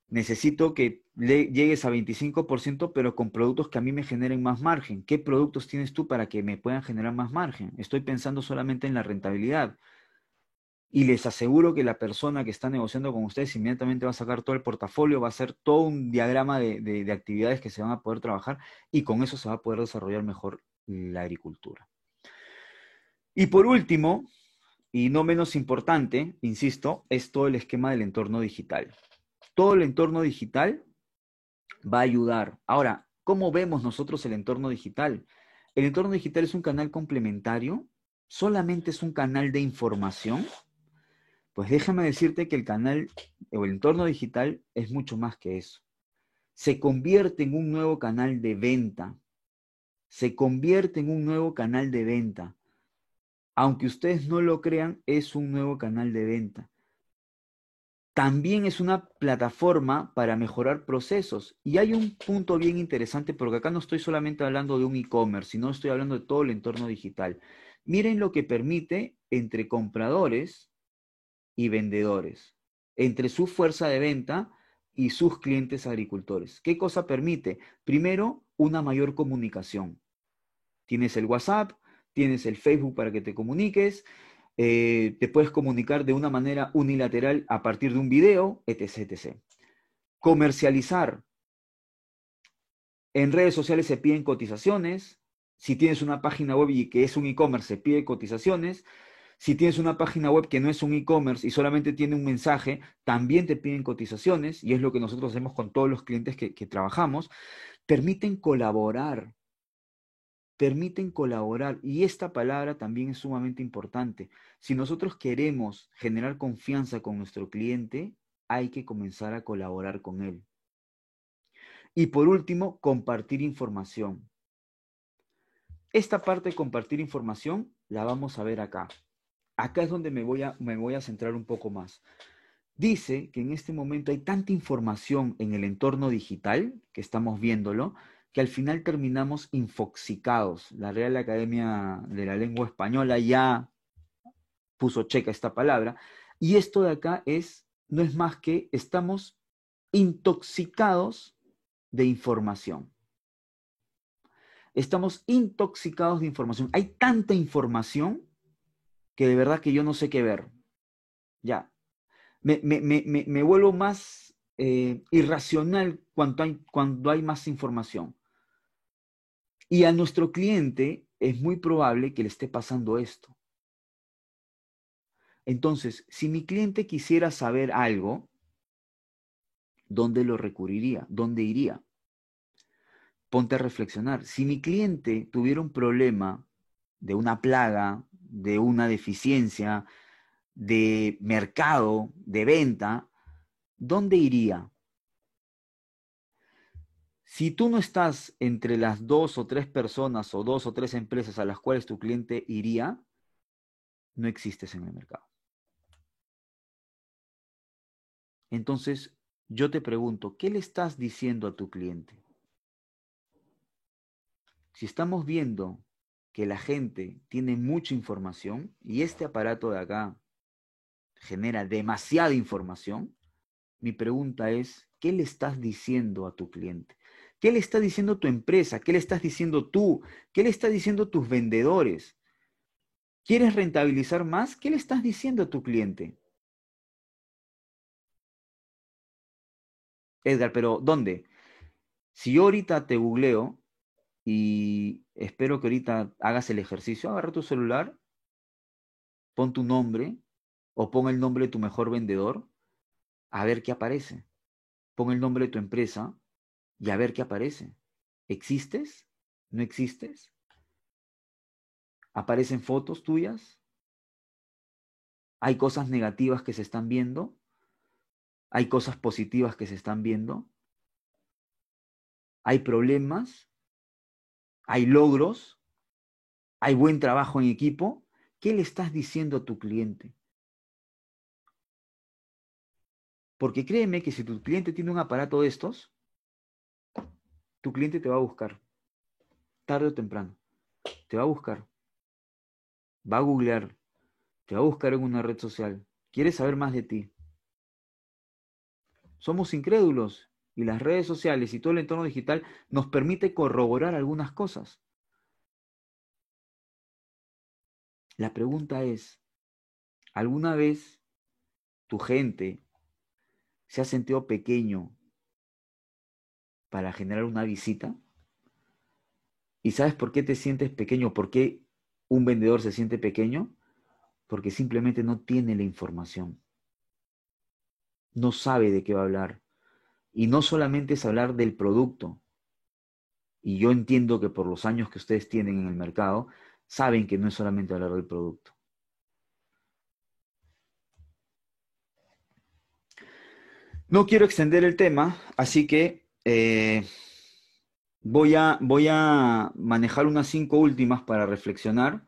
Necesito que llegues a 25%, pero con productos que a mí me generen más margen. ¿Qué productos tienes tú para que me puedan generar más margen? Estoy pensando solamente en la rentabilidad. Y les aseguro que la persona que está negociando con ustedes inmediatamente va a sacar todo el portafolio, va a hacer todo un diagrama de, de actividades que se van a poder trabajar y con eso se va a poder desarrollar mejor la agricultura. Y por último, y no menos importante, insisto, es todo el esquema del entorno digital todo el entorno digital va a ayudar. Ahora, ¿cómo vemos nosotros el entorno digital? El entorno digital es un canal complementario, solamente es un canal de información. Pues déjame decirte que el canal o el entorno digital es mucho más que eso. Se convierte en un nuevo canal de venta. Se convierte en un nuevo canal de venta. Aunque ustedes no lo crean, es un nuevo canal de venta también es una plataforma para mejorar procesos. Y hay un punto bien interesante porque acá no estoy solamente hablando de un e-commerce, sino estoy hablando de todo el entorno digital. Miren lo que permite entre compradores y vendedores, entre su fuerza de venta y sus clientes agricultores. ¿Qué cosa permite? Primero, una mayor comunicación. Tienes el WhatsApp, tienes el Facebook para que te comuniques, eh, te puedes comunicar de una manera unilateral a partir de un video, etc. Comercializar. En redes sociales se piden cotizaciones. Si tienes una página web y que es un e-commerce, se pide cotizaciones. Si tienes una página web que no es un e-commerce y solamente tiene un mensaje, también te piden cotizaciones, y es lo que nosotros hacemos con todos los clientes que trabajamos. Permiten colaborar permiten colaborar. Y esta palabra también es sumamente importante. Si nosotros queremos generar confianza con nuestro cliente, hay que comenzar a colaborar con él. Y por último, compartir información. Esta parte de compartir información la vamos a ver acá. Acá es donde me voy a, me voy a centrar un poco más. Dice que en este momento hay tanta información en el entorno digital, que estamos viéndolo, que al final terminamos infoxicados. La Real Academia de la Lengua Española ya puso checa esta palabra. Y esto de acá es, no es más que estamos intoxicados de información. Estamos intoxicados de información. Hay tanta información que de verdad que yo no sé qué ver. Ya. Me, me, vuelvo más eh, irracional cuando hay, cuando hay más información. Y a nuestro cliente es muy probable que le esté pasando esto. Entonces, si mi cliente quisiera saber algo, ¿dónde lo recurriría? ¿Dónde iría? Ponte a reflexionar. Si mi cliente tuviera un problema de una plaga, de una deficiencia, de mercado, de venta, ¿dónde iría? Si tú no estás entre las dos o tres personas o dos o tres empresas a las cuales tu cliente iría, no existes en el mercado. Entonces, yo te pregunto, ¿qué le estás diciendo a tu cliente? Si estamos viendo que la gente tiene mucha información y este aparato de acá genera demasiada información, mi pregunta es, ¿qué le estás diciendo a tu cliente? ¿Qué le está diciendo tu empresa? ¿Qué le estás diciendo tú? ¿Qué le está diciendo tus vendedores? ¿Quieres rentabilizar más? ¿Qué le estás diciendo a tu cliente? Edgar, pero ¿dónde? Si yo ahorita te googleo y espero que ahorita hagas el ejercicio, agarra tu celular, pon tu nombre o pon el nombre de tu mejor vendedor, a ver qué aparece. Pon el nombre de tu empresa y a ver qué aparece. ¿Existes? ¿No existes? ¿Aparecen fotos tuyas? ¿Hay cosas negativas que se están viendo? ¿Hay cosas positivas que se están viendo? ¿Hay problemas? ¿Hay logros? ¿Hay buen trabajo en equipo? ¿Qué le estás diciendo a tu cliente? Porque créeme que si tu cliente tiene un aparato de estos, tu cliente te va a buscar, tarde o temprano. Te va a buscar. Va a googlear. Te va a buscar en una red social. Quiere saber más de ti. Somos incrédulos y las redes sociales y todo el entorno digital nos permite corroborar algunas cosas. La pregunta es, ¿alguna vez tu gente se ha sentido pequeño para generar una visita. ¿Y sabes por qué te sientes pequeño? ¿Por qué un vendedor se siente pequeño? Porque simplemente no tiene la información. No sabe de qué va a hablar. Y no solamente es hablar del producto. Y yo entiendo que por los años que ustedes tienen en el mercado, saben que no es solamente hablar del producto. No quiero extender el tema, así que eh, voy, a, voy a manejar unas cinco últimas para reflexionar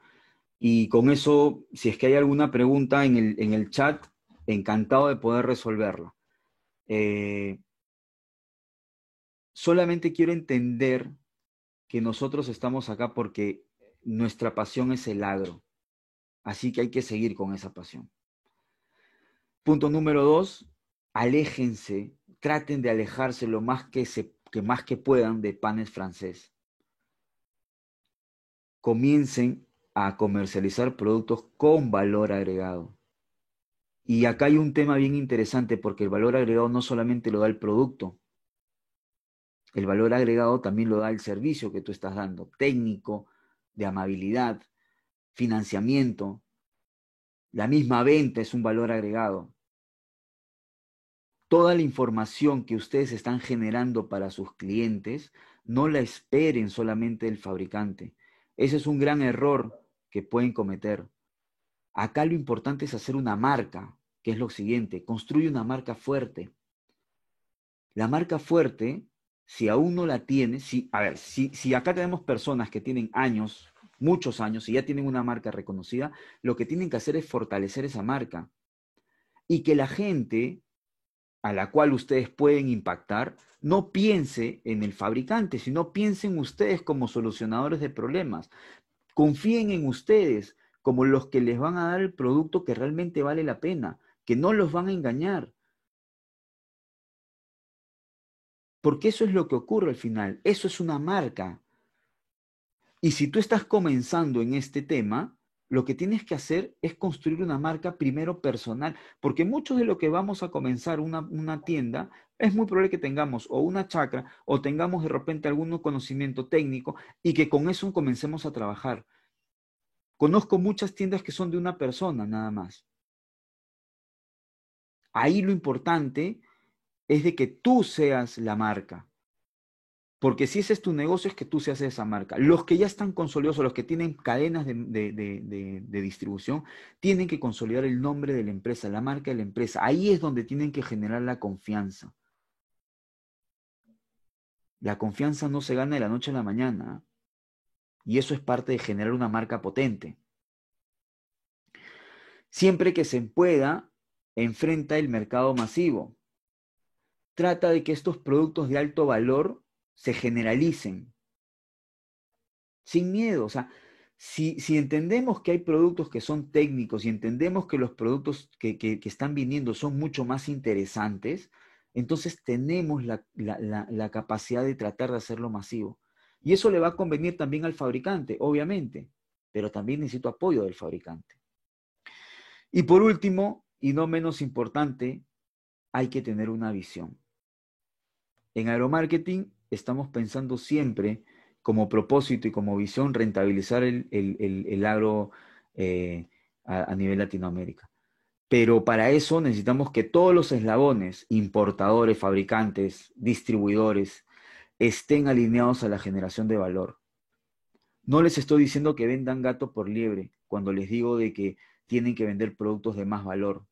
y con eso, si es que hay alguna pregunta en el, en el chat, encantado de poder resolverla. Eh, solamente quiero entender que nosotros estamos acá porque nuestra pasión es el agro. Así que hay que seguir con esa pasión. Punto número dos, aléjense traten de alejarse lo más que, se, que más que puedan de panes francés. Comiencen a comercializar productos con valor agregado. Y acá hay un tema bien interesante porque el valor agregado no solamente lo da el producto, el valor agregado también lo da el servicio que tú estás dando, técnico, de amabilidad, financiamiento. La misma venta es un valor agregado toda la información que ustedes están generando para sus clientes, no la esperen solamente del fabricante. Ese es un gran error que pueden cometer. Acá lo importante es hacer una marca, que es lo siguiente, construye una marca fuerte. La marca fuerte, si aún no la tienes, si, a ver, si, si acá tenemos personas que tienen años, muchos años, y ya tienen una marca reconocida, lo que tienen que hacer es fortalecer esa marca. Y que la gente a la cual ustedes pueden impactar, no piense en el fabricante, sino piensen ustedes como solucionadores de problemas. Confíen en ustedes como los que les van a dar el producto que realmente vale la pena, que no los van a engañar. Porque eso es lo que ocurre al final, eso es una marca. Y si tú estás comenzando en este tema, lo que tienes que hacer es construir una marca primero personal, porque muchos de lo que vamos a comenzar una, tienda es muy probable que tengamos o una chacra o tengamos de repente algún conocimiento técnico y que con eso comencemos a trabajar. Conozco muchas tiendas que son de una persona nada más. Ahí lo importante es de que tú seas la marca. Porque si ese es tu negocio, es que tú seas esa marca. Los que ya están consolidados o los que tienen cadenas de, distribución, tienen que consolidar el nombre de la empresa, la marca de la empresa. Ahí es donde tienen que generar la confianza. La confianza no se gana de la noche a la mañana. Y eso es parte de generar una marca potente. Siempre que se pueda, enfrenta el mercado masivo. Trata de que estos productos de alto valor se generalicen. Sin miedo, o sea, si, entendemos que hay productos que son técnicos y entendemos que los productos que, están viniendo son mucho más interesantes, entonces tenemos la, la, capacidad de tratar de hacerlo masivo. Y eso le va a convenir también al fabricante, obviamente, pero también necesito apoyo del fabricante. Y por último, y no menos importante, hay que tener una visión. En aeromarketing estamos pensando siempre como propósito y como visión rentabilizar el, agro eh, a, nivel Latinoamérica. Pero para eso necesitamos que todos los eslabones, importadores, fabricantes, distribuidores, estén alineados a la generación de valor. No les estoy diciendo que vendan gato por liebre cuando les digo de que tienen que vender productos de más valor.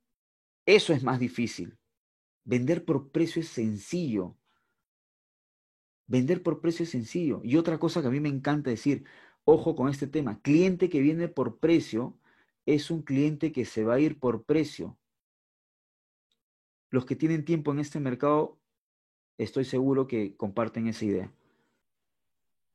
Eso es más difícil. Vender por precio es sencillo. Vender por precio es sencillo. Y otra cosa que a mí me encanta decir, ojo con este tema, cliente que viene por precio es un cliente que se va a ir por precio. Los que tienen tiempo en este mercado, estoy seguro que comparten esa idea.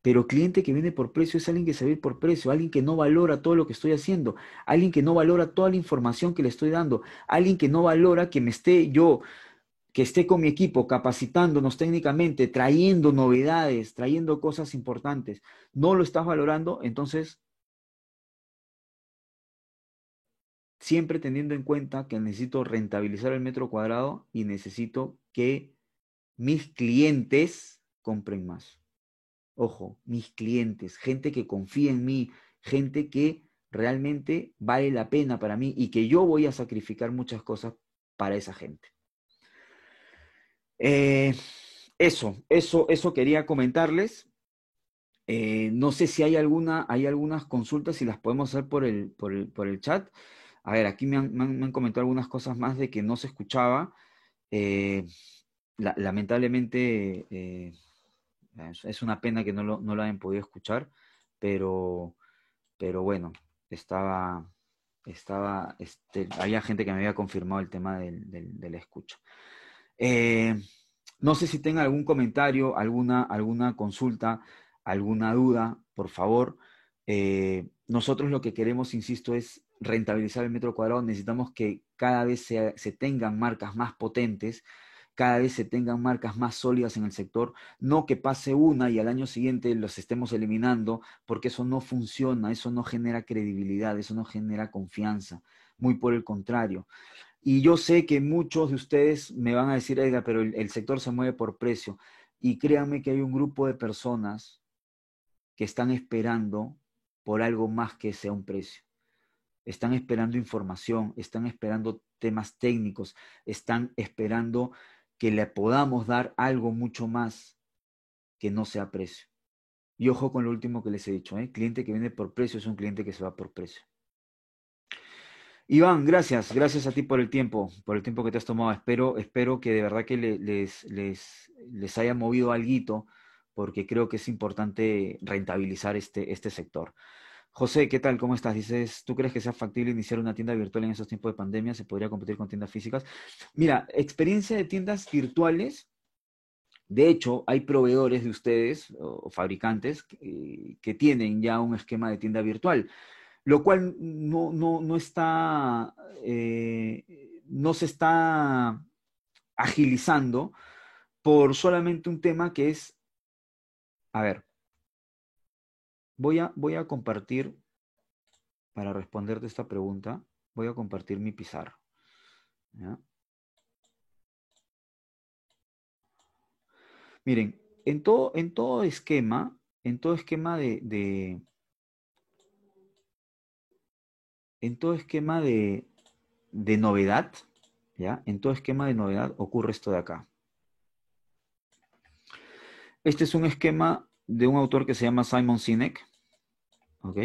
Pero cliente que viene por precio es alguien que se ir por precio, alguien que no valora todo lo que estoy haciendo, alguien que no valora toda la información que le estoy dando, alguien que no valora que me esté yo que esté con mi equipo capacitándonos técnicamente, trayendo novedades, trayendo cosas importantes, no lo estás valorando, entonces siempre teniendo en cuenta que necesito rentabilizar el metro cuadrado y necesito que mis clientes compren más. Ojo, mis clientes, gente que confía en mí, gente que realmente vale la pena para mí y que yo voy a sacrificar muchas cosas para esa gente. Eh, eso, eso, eso quería comentarles. Eh, no sé si hay alguna, hay algunas consultas, y las podemos hacer por el, por el, chat. A ver, aquí me han, comentado algunas cosas más de que no se escuchaba. Eh, lamentablemente es una pena que no lo, no hayan podido escuchar, pero, pero bueno, estaba, estaba, este, había gente que me había confirmado el tema del, de la escucha. Eh, no sé si tenga algún comentario, alguna, alguna consulta, alguna duda, por favor. Eh, nosotros lo que queremos, insisto, es rentabilizar el metro cuadrado. Necesitamos que cada vez se, se tengan marcas más potentes, cada vez se tengan marcas más sólidas en el sector, no que pase una y al año siguiente los estemos eliminando, porque eso no funciona, eso no genera credibilidad, eso no genera confianza, muy por el contrario. Y yo sé que muchos de ustedes me van a decir, Edgar, pero el, sector se mueve por precio. Y créanme que hay un grupo de personas que están esperando por algo más que sea un precio. Están esperando información, están esperando temas técnicos, están esperando que le podamos dar algo mucho más que no sea precio. Y ojo con lo último que les he dicho, ¿eh? cliente que viene por precio es un cliente que se va por precio. Iván, gracias, gracias a ti por el tiempo, por el tiempo que te has tomado. Espero, espero que de verdad que les, les, les, haya movido algo, porque creo que es importante rentabilizar este, este sector. José, ¿qué tal? ¿Cómo estás? Dices, ¿tú crees que sea factible iniciar una tienda virtual en esos tiempos de pandemia? ¿Se podría competir con tiendas físicas? Mira, experiencia de tiendas virtuales. De hecho, hay proveedores de ustedes o fabricantes que, que tienen ya un esquema de tienda virtual lo cual no, no, está, eh, no se está agilizando por solamente un tema que es, a ver, voy a, voy a compartir, para responderte esta pregunta, voy a compartir mi pizarra. Miren, en todo, en todo esquema, en todo esquema de, en todo esquema de, novedad, ¿ya? En todo esquema de novedad ocurre esto de acá, Este es un esquema de un autor que se llama Simon Sinek. ¿Ok?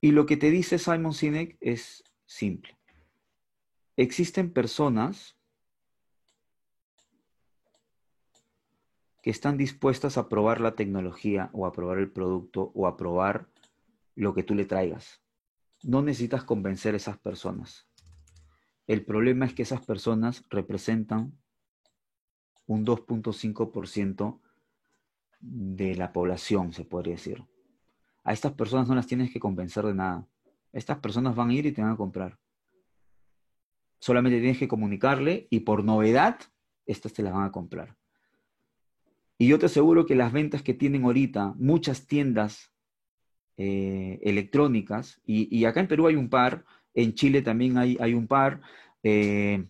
Y lo que te dice Simon Sinek es simple. Existen personas que están dispuestas a probar la tecnología o a probar el producto o a probar lo que tú le traigas. No necesitas convencer a esas personas. El problema es que esas personas representan un 2.5% de la población, se podría decir. A estas personas no las tienes que convencer de nada. Estas personas van a ir y te van a comprar. Solamente tienes que comunicarle y por novedad, estas te las van a comprar. Y yo te aseguro que las ventas que tienen ahorita muchas tiendas eh, electrónicas, y, acá en Perú hay un par, en Chile también hay, hay un par, eh,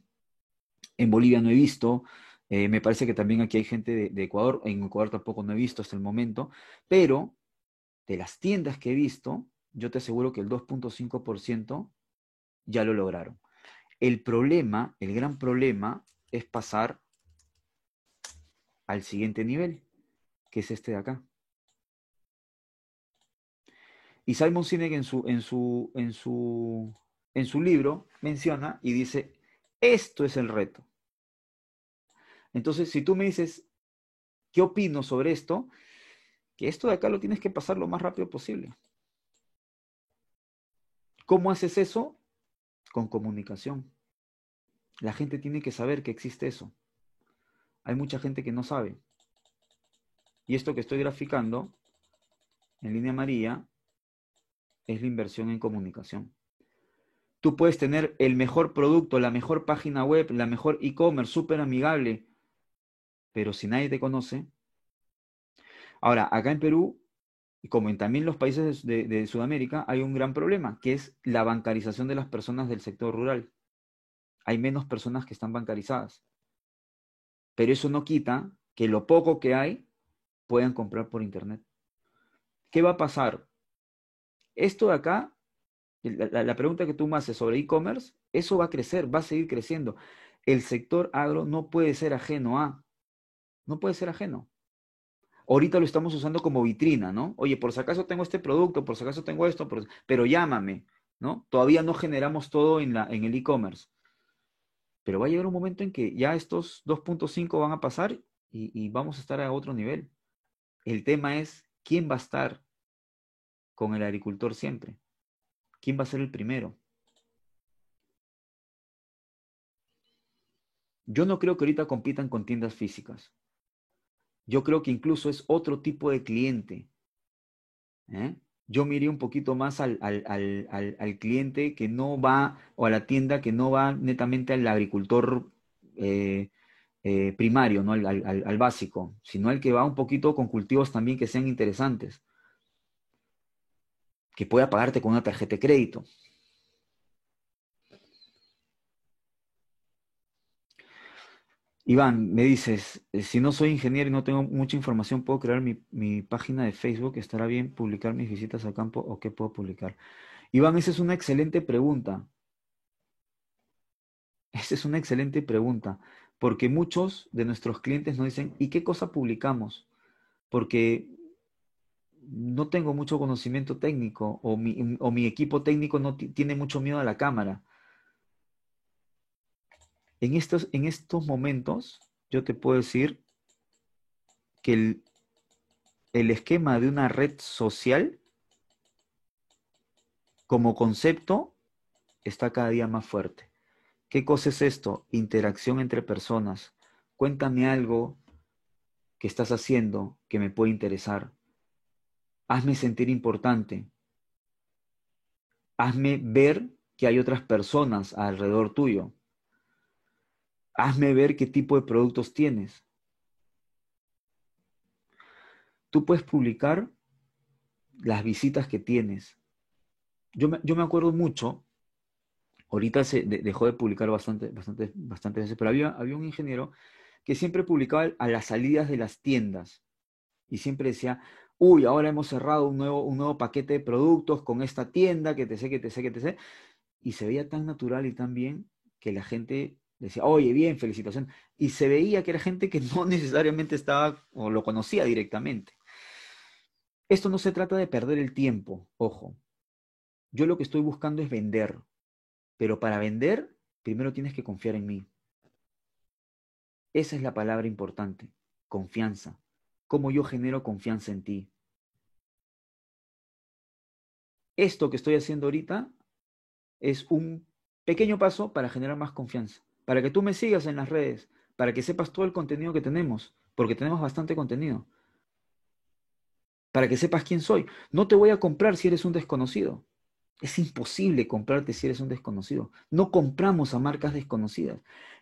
en Bolivia no he visto, eh, me parece que también aquí hay gente de, de, Ecuador, en Ecuador tampoco no he visto hasta el momento, pero de las tiendas que he visto, yo te aseguro que el 2.5% ya lo lograron. El problema, el gran problema, es pasar al siguiente nivel, que es este de acá. Y Simon Sinek en su, en su, en su, en su libro menciona y dice, esto es el reto. Entonces, si tú me dices, ¿qué opino sobre esto? Que esto de acá lo tienes que pasar lo más rápido posible. ¿Cómo haces eso? Con comunicación. La gente tiene que saber que existe eso hay mucha gente que no sabe. Y esto que estoy graficando en línea amarilla es la inversión en comunicación. Tú puedes tener el mejor producto, la mejor página web, la mejor e-commerce, súper amigable, pero si nadie te conoce. Ahora, acá en Perú, y como en también los países de, de Sudamérica, hay un gran problema, que es la bancarización de las personas del sector rural. Hay menos personas que están bancarizadas. Pero eso no quita que lo poco que hay puedan comprar por internet. ¿Qué va a pasar? Esto de acá, la, pregunta que tú me haces sobre e-commerce, eso va a crecer, va a seguir creciendo. El sector agro no puede ser ajeno a, no puede ser ajeno. Ahorita lo estamos usando como vitrina, ¿no? Oye, por si acaso tengo este producto, por si acaso tengo esto, pero llámame, ¿no? Todavía no generamos todo en, la, en el e-commerce. Pero va a llegar un momento en que ya estos 2.5 van a pasar y, vamos a estar a otro nivel. El tema es quién va a estar con el agricultor siempre. ¿Quién va a ser el primero? Yo no creo que ahorita compitan con tiendas físicas. Yo creo que incluso es otro tipo de cliente. ¿eh? yo miré un poquito más al, cliente que no va, o a la tienda que no va netamente al agricultor eh, eh, primario, ¿no? Al, al, básico, sino al que va un poquito con cultivos también que sean interesantes, que pueda pagarte con una tarjeta de crédito. Iván, me dices, eh, si no soy ingeniero y no tengo mucha información, ¿puedo crear mi, página de Facebook? ¿Estará bien publicar mis visitas al campo o qué puedo publicar? Iván, esa es una excelente pregunta. Esa es una excelente pregunta, porque muchos de nuestros clientes nos dicen, ¿y qué cosa publicamos? Porque no tengo mucho conocimiento técnico o mi, o mi equipo técnico no tiene mucho miedo a la cámara. En estos, en estos momentos, yo te puedo decir que el, el esquema de una red social como concepto está cada día más fuerte. ¿Qué cosa es esto? Interacción entre personas. Cuéntame algo que estás haciendo que me puede interesar. Hazme sentir importante. Hazme ver que hay otras personas alrededor tuyo. Hazme ver qué tipo de productos tienes. Tú puedes publicar las visitas que tienes. Yo me, acuerdo mucho, ahorita se dejó de publicar bastante, bastante, bastante veces, pero había, había un ingeniero que siempre publicaba a las salidas de las tiendas y siempre decía, uy, ahora hemos cerrado un nuevo, un nuevo paquete de productos con esta tienda, que te sé, que te sé, que te sé. Y se veía tan natural y tan bien que la gente Decía, oye, bien, felicitación. Y se veía que era gente que no necesariamente estaba o lo conocía directamente. Esto no se trata de perder el tiempo, ojo. Yo lo que estoy buscando es vender. Pero para vender, primero tienes que confiar en mí. Esa es la palabra importante, confianza. ¿Cómo yo genero confianza en ti? Esto que estoy haciendo ahorita es un pequeño paso para generar más confianza, para que tú me sigas en las redes, para que sepas todo el contenido que tenemos, porque tenemos bastante contenido, para que sepas quién soy. No te voy a comprar si eres un desconocido. Es imposible comprarte si eres un desconocido. No compramos a marcas desconocidas.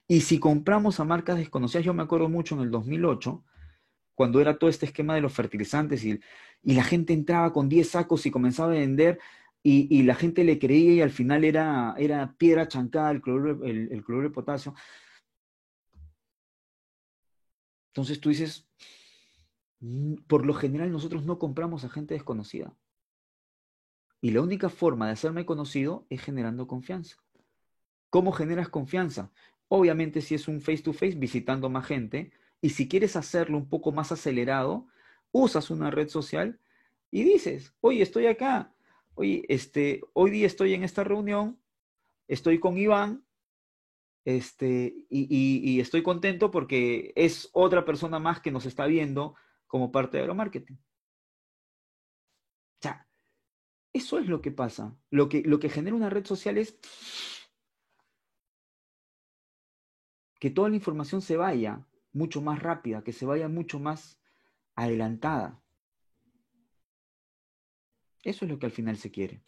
Y si compramos a marcas desconocidas, yo me acuerdo mucho en el 2008, cuando era todo este esquema de los fertilizantes y, la gente entraba con 10 sacos y comenzaba a vender y, la gente le creía y al final era, piedra chancada el cloruro, el, cloruro de potasio. Entonces tú dices, mm, por lo general nosotros no compramos a gente desconocida. Y la única forma de hacerme conocido es generando confianza. ¿Cómo generas confianza? Obviamente si es un face to face visitando más gente y si quieres hacerlo un poco más acelerado, usas una red social y dices, oye, estoy acá, oye, este, hoy día estoy en esta reunión, estoy con Iván, este, y, estoy contento porque es otra persona más que nos está viendo como parte de agromarketing. O sea, eso es lo que pasa. Lo que, lo que genera una red social es que toda la información se vaya mucho más rápida, que se vaya mucho más adelantada. Eso es lo que al final se quiere.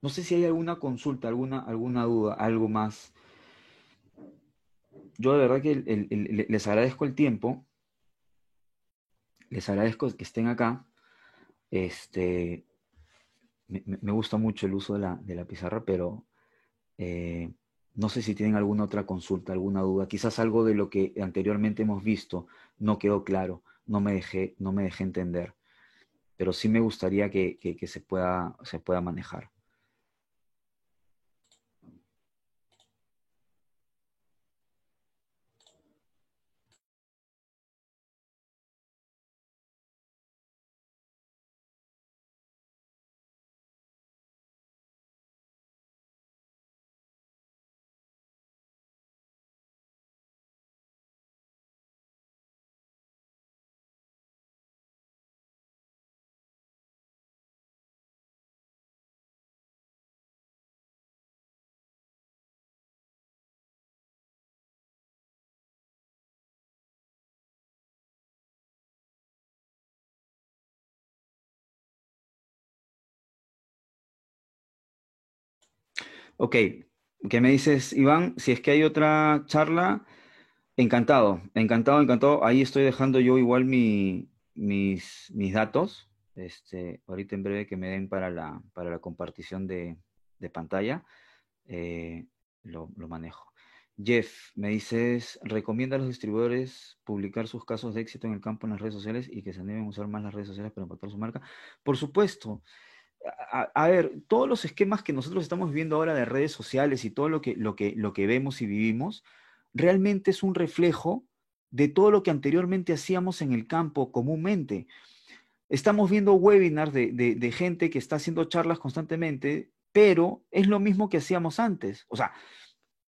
No sé si hay alguna consulta, alguna, alguna duda, algo más. Yo de verdad que les agradezco el tiempo. Les agradezco que estén acá. Este, me, gusta mucho el uso de la, de la pizarra, pero eh, no sé si tienen alguna otra consulta, alguna duda. Quizás algo de lo que anteriormente hemos visto no quedó claro, no me dejé, no me dejé entender, pero sí me gustaría que, que se, pueda, se pueda manejar. Ok, ¿qué me dices, Iván? Si es que hay otra charla, encantado, encantado, encantado. Ahí estoy dejando yo igual mis, mis datos. Este, ahorita en breve que me den para la, para la compartición de, pantalla, eh, lo, manejo. Jeff, me dices, ¿recomienda a los distribuidores publicar sus casos de éxito en el campo en las redes sociales y que se deben usar más las redes sociales para impactar su marca? Por supuesto a, ver, todos los esquemas que nosotros estamos viviendo ahora de redes sociales y todo lo que, lo que, lo que vemos y vivimos, realmente es un reflejo de todo lo que anteriormente hacíamos en el campo comúnmente. Estamos viendo webinars de, de gente que está haciendo charlas constantemente, pero es lo mismo que hacíamos antes. O sea,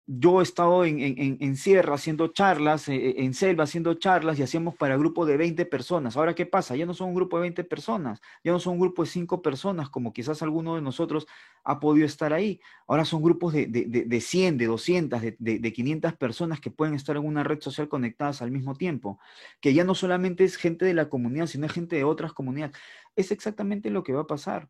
yo he estado en, sierra haciendo charlas, eh, eh, en selva haciendo charlas y hacíamos para grupo de 20 personas. Ahora, ¿qué pasa? Ya no son un grupo de 20 personas, ya no son un grupo de 5 personas, como quizás alguno de nosotros ha podido estar ahí. Ahora son grupos de, de, de 100, de 200, de, de 500 personas que pueden estar en una red social conectadas al mismo tiempo, que ya no solamente es gente de la comunidad, sino es gente de otras comunidades. Es exactamente lo que va a pasar.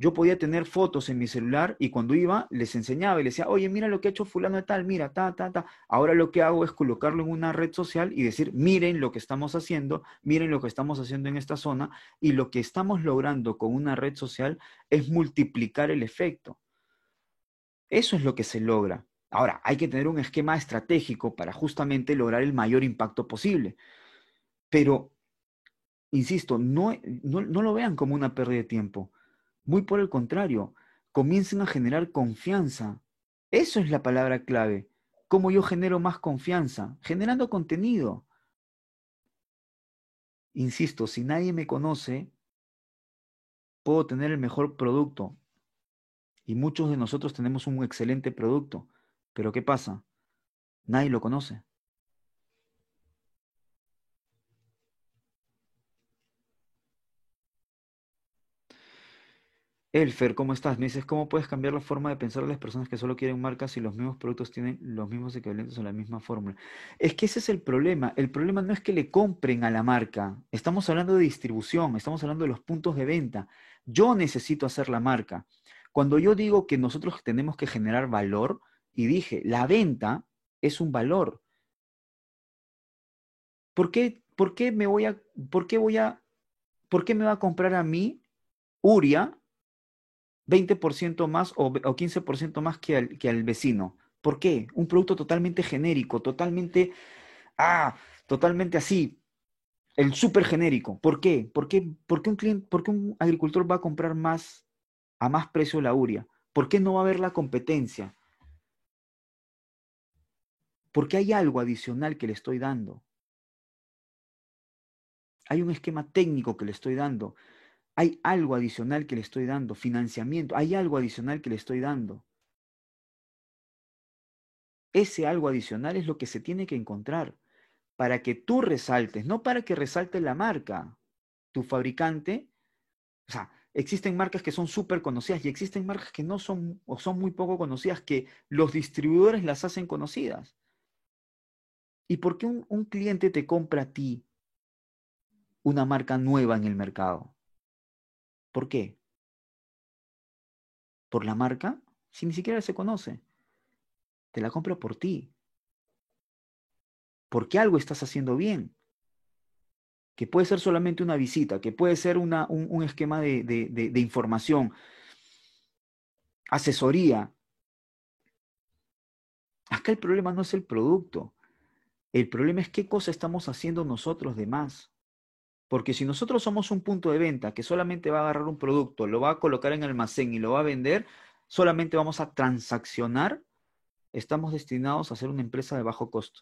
Yo podía tener fotos en mi celular y cuando iba les enseñaba y les decía, oye, mira lo que ha hecho fulano de tal, mira, ta, ta, ta. Ahora lo que hago es colocarlo en una red social y decir, miren lo que estamos haciendo, miren lo que estamos haciendo en esta zona y lo que estamos logrando con una red social es multiplicar el efecto. Eso es lo que se logra. Ahora, hay que tener un esquema estratégico para justamente lograr el mayor impacto posible. Pero, insisto, no, no, no lo vean como una pérdida de tiempo muy por el contrario, comiencen a generar confianza. Eso es la palabra clave. ¿Cómo yo genero más confianza? Generando contenido. Insisto, si nadie me conoce, puedo tener el mejor producto. Y muchos de nosotros tenemos un excelente producto. Pero ¿qué pasa? Nadie lo conoce. Elfer, ¿cómo estás? Me dices, ¿cómo puedes cambiar la forma de pensar de las personas que solo quieren marcas si los mismos productos tienen los mismos equivalentes o la misma fórmula? Es que ese es el problema. El problema no es que le compren a la marca. Estamos hablando de distribución, estamos hablando de los puntos de venta. Yo necesito hacer la marca. Cuando yo digo que nosotros tenemos que generar valor, y dije, la venta es un valor. ¿Por qué, por qué me voy a, por qué voy a, por qué me va a comprar a mí, Uria, 20% más o, 15% más que al, que al vecino. ¿Por qué? Un producto totalmente genérico, totalmente, ah, totalmente así, el súper genérico. ¿Por qué? ¿Por qué, por qué un cliente, por qué un agricultor va a comprar más a más precio la uria? ¿Por qué no va a haber la competencia? Porque hay algo adicional que le estoy dando. Hay un esquema técnico que le estoy dando. Hay algo adicional que le estoy dando, financiamiento, hay algo adicional que le estoy dando. Ese algo adicional es lo que se tiene que encontrar para que tú resaltes, no para que resalte la marca. Tu fabricante, o sea, existen marcas que son súper conocidas y existen marcas que no son o son muy poco conocidas, que los distribuidores las hacen conocidas. ¿Y por qué un, un cliente te compra a ti una marca nueva en el mercado? ¿Por qué? ¿Por la marca? Si ni siquiera se conoce. Te la compro por ti. Porque algo estás haciendo bien. Que puede ser solamente una visita, que puede ser una, un, esquema de, de información, asesoría. Acá el problema no es el producto. El problema es qué cosa estamos haciendo nosotros de más. Porque si nosotros somos un punto de venta que solamente va a agarrar un producto, lo va a colocar en almacén y lo va a vender, solamente vamos a transaccionar, estamos destinados a ser una empresa de bajo costo.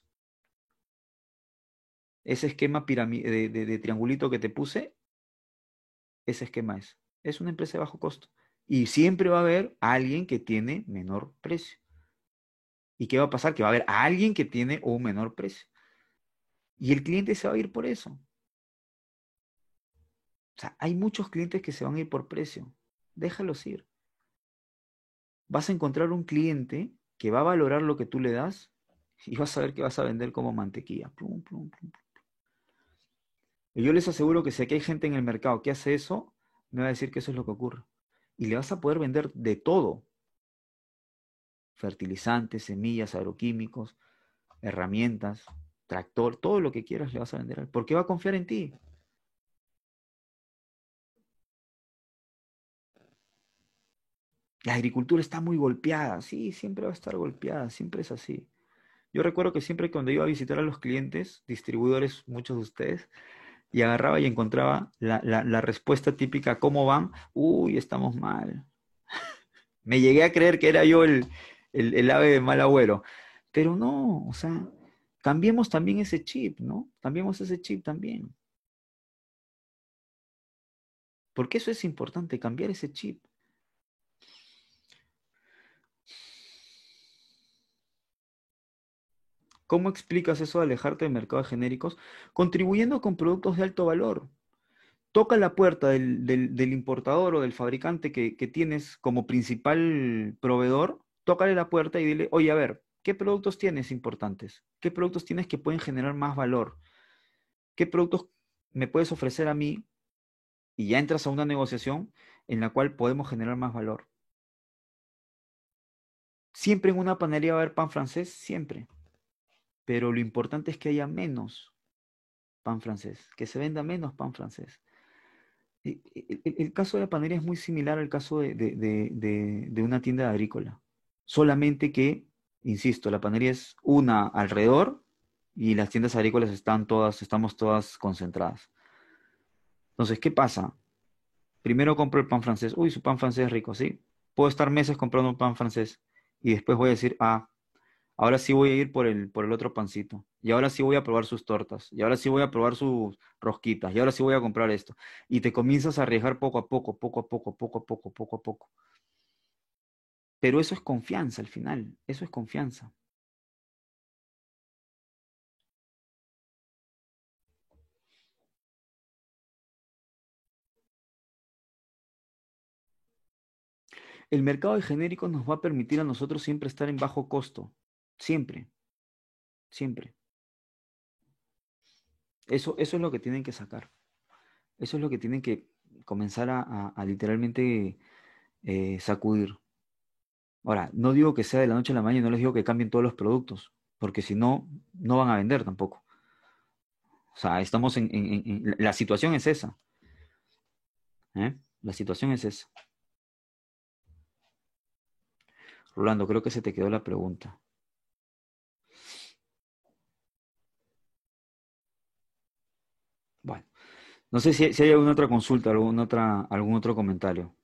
Ese esquema de, de, triangulito que te puse, ese esquema es. Es una empresa de bajo costo. Y siempre va a haber alguien que tiene menor precio. ¿Y qué va a pasar? Que va a haber alguien que tiene un menor precio. Y el cliente se va a ir por eso. O sea, hay muchos clientes que se van a ir por precio. Déjalos ir. Vas a encontrar un cliente que va a valorar lo que tú le das y vas a ver que vas a vender como mantequilla. y yo les aseguro que si aquí hay gente en el mercado que hace eso, me va a decir que eso es lo que ocurre. Y le vas a poder vender de todo. Fertilizantes, semillas, agroquímicos, herramientas, tractor, todo lo que quieras le vas a vender. ¿Por qué va a confiar en ti? La agricultura está muy golpeada, sí, siempre va a estar golpeada, siempre es así. Yo recuerdo que siempre cuando iba a visitar a los clientes, distribuidores, muchos de ustedes, y agarraba y encontraba la, respuesta típica, ¿cómo van? Uy, estamos mal. Me llegué a creer que era yo el, ave de mal agüero. Pero no, o sea, cambiemos también ese chip, ¿no? Cambiemos ese chip también. Porque eso es importante, cambiar ese chip. ¿Cómo explicas eso de alejarte del mercado de genéricos? Contribuyendo con productos de alto valor. Toca la puerta del, importador o del fabricante que, tienes como principal proveedor, tócale la puerta y dile, oye, a ver, ¿qué productos tienes importantes? ¿Qué productos tienes que pueden generar más valor? ¿Qué productos me puedes ofrecer a mí? Y ya entras a una negociación en la cual podemos generar más valor. Siempre en una panadería va a haber pan francés, siempre pero lo importante es que haya menos pan francés, que se venda menos pan francés. El, caso de la panadería es muy similar al caso de, una tienda agrícola, solamente que, insisto, la panadería es una alrededor y las tiendas agrícolas están todas, estamos todas concentradas. Entonces, ¿qué pasa? Primero compro el pan francés. Uy, su pan francés es rico, sí. puedo estar meses comprando un pan francés y después voy a decir, ah, ahora sí voy a ir por el, por el otro pancito, y ahora sí voy a probar sus tortas, y ahora sí voy a probar sus rosquitas, y ahora sí voy a comprar esto. Y te comienzas a arriesgar poco a poco, poco a poco, poco a poco, poco a poco. Pero eso es confianza al final, eso es confianza. El mercado de genéricos nos va a permitir a nosotros siempre estar en bajo costo. Siempre. Siempre. Eso, eso es lo que tienen que sacar. Eso es lo que tienen que comenzar a, literalmente eh, sacudir. Ahora, no digo que sea de la noche a la mañana, no les digo que cambien todos los productos, porque si no, no van a vender tampoco. O sea, estamos en, la situación es esa. ¿eh? La situación es esa. Rolando, creo que se te quedó la pregunta. Bueno, no sé si, hay alguna otra consulta, algún, otra, algún otro comentario.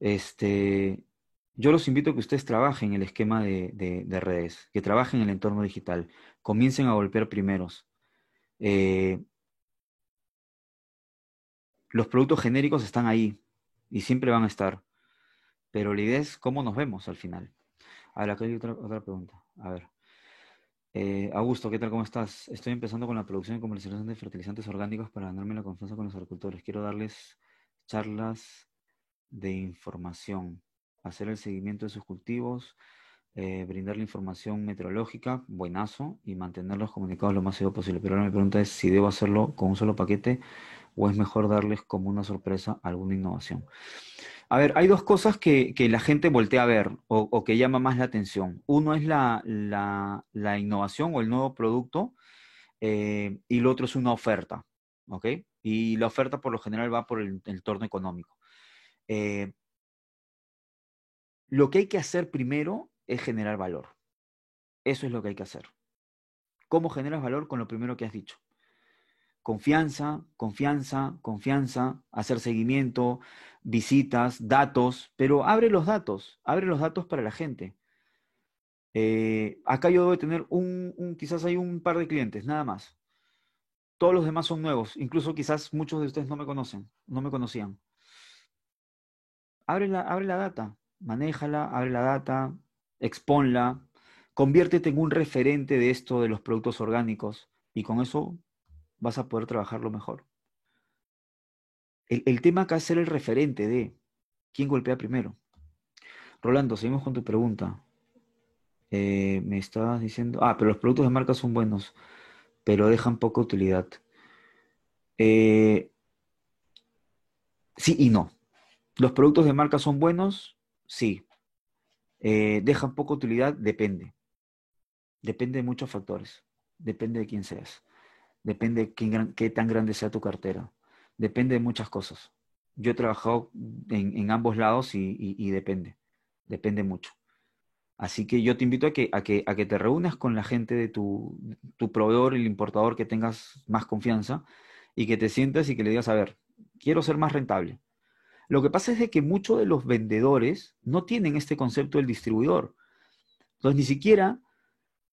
Este, yo los invito a que ustedes trabajen en el esquema de, redes, que trabajen en el entorno digital, comiencen a golpear primeros. Eh, los productos genéricos están ahí y siempre van a estar, pero la idea es cómo nos vemos al final. Ahora, acá hay otra pregunta. A ver. Eh, Augusto, ¿qué tal? ¿Cómo estás? Estoy empezando con la producción y comercialización de fertilizantes orgánicos para ganarme la confianza con los agricultores. Quiero darles charlas de información, hacer el seguimiento de sus cultivos, eh, brindarle información meteorológica, buenazo, y mantenerlos comunicados lo más seguro posible. Pero ahora mi pregunta es si debo hacerlo con un solo paquete o es mejor darles como una sorpresa alguna innovación. A ver, hay dos cosas que, la gente voltea a ver o, que llama más la atención. Uno es la, innovación o el nuevo producto eh, y lo otro es una oferta, ¿ok? Y la oferta por lo general va por el, entorno económico. Eh, lo que hay que hacer primero es generar valor. Eso es lo que hay que hacer. ¿Cómo generas valor? Con lo primero que has dicho confianza, confianza, confianza, hacer seguimiento, visitas, datos, pero abre los datos, abre los datos para la gente. Eh, acá yo debo tener un, quizás hay un par de clientes, nada más. Todos los demás son nuevos, incluso quizás muchos de ustedes no me conocen, no me conocían. Abre la, abre la data, manéjala, abre la data, exponla, conviértete en un referente de esto de los productos orgánicos y con eso vas a poder trabajarlo mejor. El, tema acá es ser el referente de quién golpea primero. Rolando, seguimos con tu pregunta. Eh, me estabas diciendo, ah, pero los productos de marca son buenos, pero dejan poca utilidad. Eh, sí y no. Los productos de marca son buenos, sí. Eh, dejan poca utilidad, depende. Depende de muchos factores. Depende de quién seas. Depende de qué, tan grande sea tu cartera. Depende de muchas cosas. Yo he trabajado en, ambos lados y, depende. Depende mucho. Así que yo te invito a que, a que, a que te reúnas con la gente de tu, tu proveedor, el importador que tengas más confianza y que te sientas y que le digas, a ver, quiero ser más rentable. Lo que pasa es de que muchos de los vendedores no tienen este concepto del distribuidor. Entonces, ni siquiera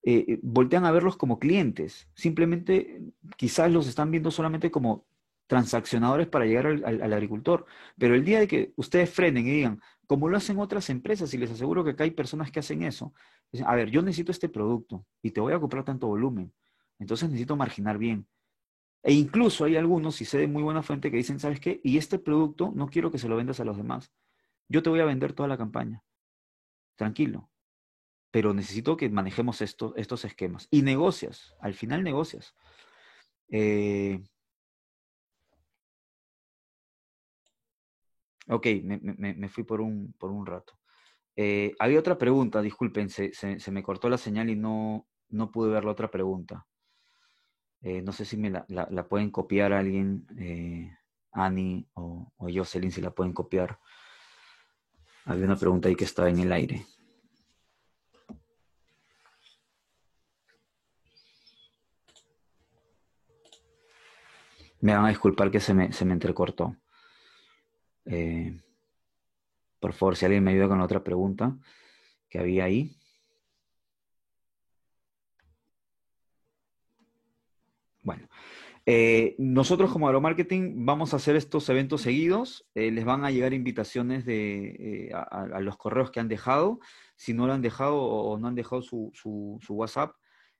eh, eh, voltean a verlos como clientes. Simplemente quizás los están viendo solamente como transaccionadores para llegar al, agricultor. Pero el día de que ustedes frenen y digan, como lo hacen otras empresas, y les aseguro que acá hay personas que hacen eso, a ver, yo necesito este producto y te voy a comprar tanto volumen, entonces necesito marginar bien. E incluso hay algunos, si sé de muy buena fuente, que dicen, ¿sabes qué? Y este producto no quiero que se lo vendas a los demás. Yo te voy a vender toda la campaña. Tranquilo pero necesito que manejemos estos esquemas. Y negocias, al final negocias. Eh, ok, me, fui por un, por un rato. Eh, había otra pregunta, disculpen, se, me cortó la señal y no, no pude ver la otra pregunta. Eh, no sé si me la, pueden copiar alguien, Ani o, o Jocelyn, si la pueden copiar. Había una pregunta ahí que estaba en el aire. Me van a disculpar que se me, se me entrecortó. Eh, Por favor, si alguien me ayuda con la otra pregunta que había ahí. Bueno, eh, nosotros como agromarketing vamos a hacer estos eventos seguidos. Eh, les van a llegar invitaciones de, eh, a, los correos que han dejado. Si no lo han dejado o no han dejado su, su, WhatsApp,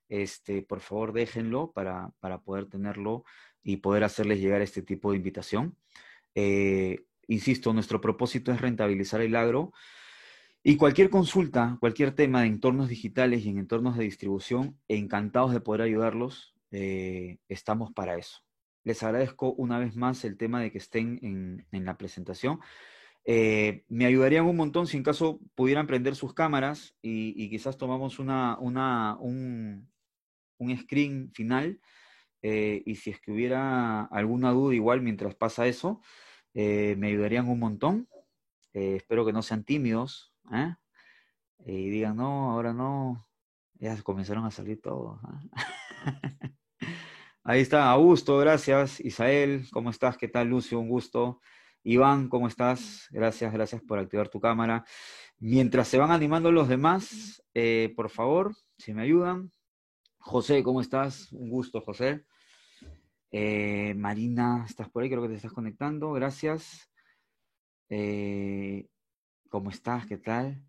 este, por favor déjenlo para, para, poder tenerlo y poder hacerles llegar este tipo de invitación. insisto, nuestro propósito es rentabilizar el agro. Y cualquier consulta, cualquier tema de entornos digitales y en entornos de distribución, encantados de poder ayudarlos. Eh, estamos para eso. Les agradezco una vez más el tema de que estén en, la presentación. Eh, me ayudarían un montón si en caso pudieran prender sus cámaras y, quizás tomamos una, una un, screen final. Eh, y si es que hubiera alguna duda igual mientras pasa eso, me ayudarían un montón. espero que no sean tímidos y digan, no, ahora no. Ya comenzaron a salir todos. ¿ah? Ahí está, Augusto, gracias. Isael, ¿cómo estás? ¿Qué tal, Lucio? Un gusto. Iván, ¿cómo estás? Gracias, gracias por activar tu cámara. Mientras se van animando los demás, eh, por favor, si me ayudan. José, ¿cómo estás? Un gusto, José. Eh, Marina, ¿estás por ahí? Creo que te estás conectando. Gracias. Eh, ¿Cómo estás? ¿Qué tal?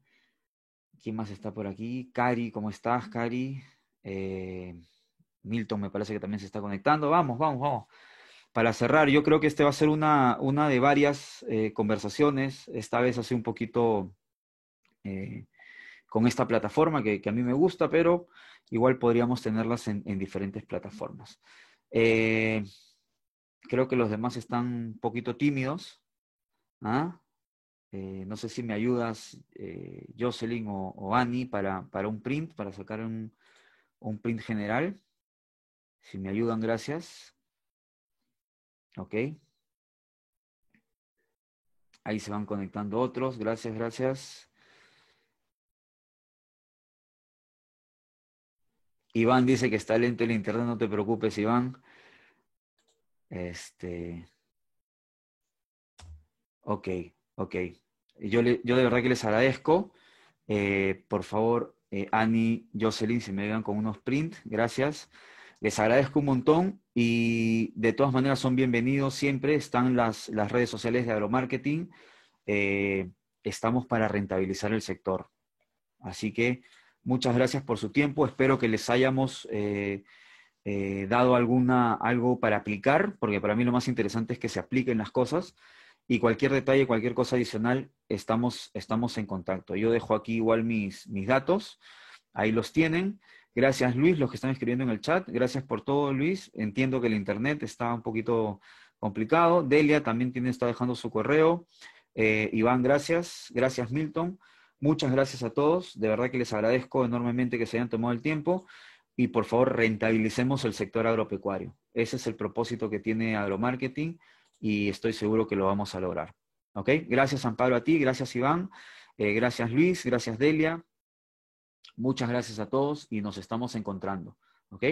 ¿Quién más está por aquí? Cari, ¿cómo estás, Cari? Milton me parece que también se está conectando. Vamos, vamos, vamos. Para cerrar, yo creo que este va a ser una, una de varias eh, conversaciones, esta vez así un poquito eh, con esta plataforma que, a mí me gusta, pero igual podríamos tenerlas en, diferentes plataformas. Eh, creo que los demás están un poquito tímidos. ¿ah? no sé si me ayudas, Jocelyn o, o Annie, para, para, un print, para sacar un, un print general. Si me ayudan, gracias. Ok. Ahí se van conectando otros. Gracias, gracias. Iván dice que está lento el internet, no te preocupes, Iván. Este. Ok, ok. Yo, yo de verdad que les agradezco. Eh, por favor, eh, Ani, Jocelyn, si me ayudan con unos print, gracias. Les agradezco un montón y de todas maneras son bienvenidos siempre. Están las, las redes sociales de agromarketing. Eh, estamos para rentabilizar el sector. Así que muchas gracias por su tiempo. Espero que les hayamos eh, eh, dado alguna, algo para aplicar, porque para mí lo más interesante es que se apliquen las cosas. Y cualquier detalle, cualquier cosa adicional, estamos, estamos en contacto. Yo dejo aquí igual mis, mis datos. Ahí los tienen. Gracias Luis, los que están escribiendo en el chat. Gracias por todo Luis. Entiendo que el internet está un poquito complicado. Delia también tiene, está dejando su correo. Eh, Iván, gracias. Gracias Milton. Muchas gracias a todos. De verdad que les agradezco enormemente que se hayan tomado el tiempo. Y por favor, rentabilicemos el sector agropecuario. Ese es el propósito que tiene Agromarketing y estoy seguro que lo vamos a lograr. ¿Ok? Gracias Amparo a ti, gracias Iván, eh, gracias Luis, gracias Delia, Muchas gracias a todos y nos estamos encontrando. ¿Ok?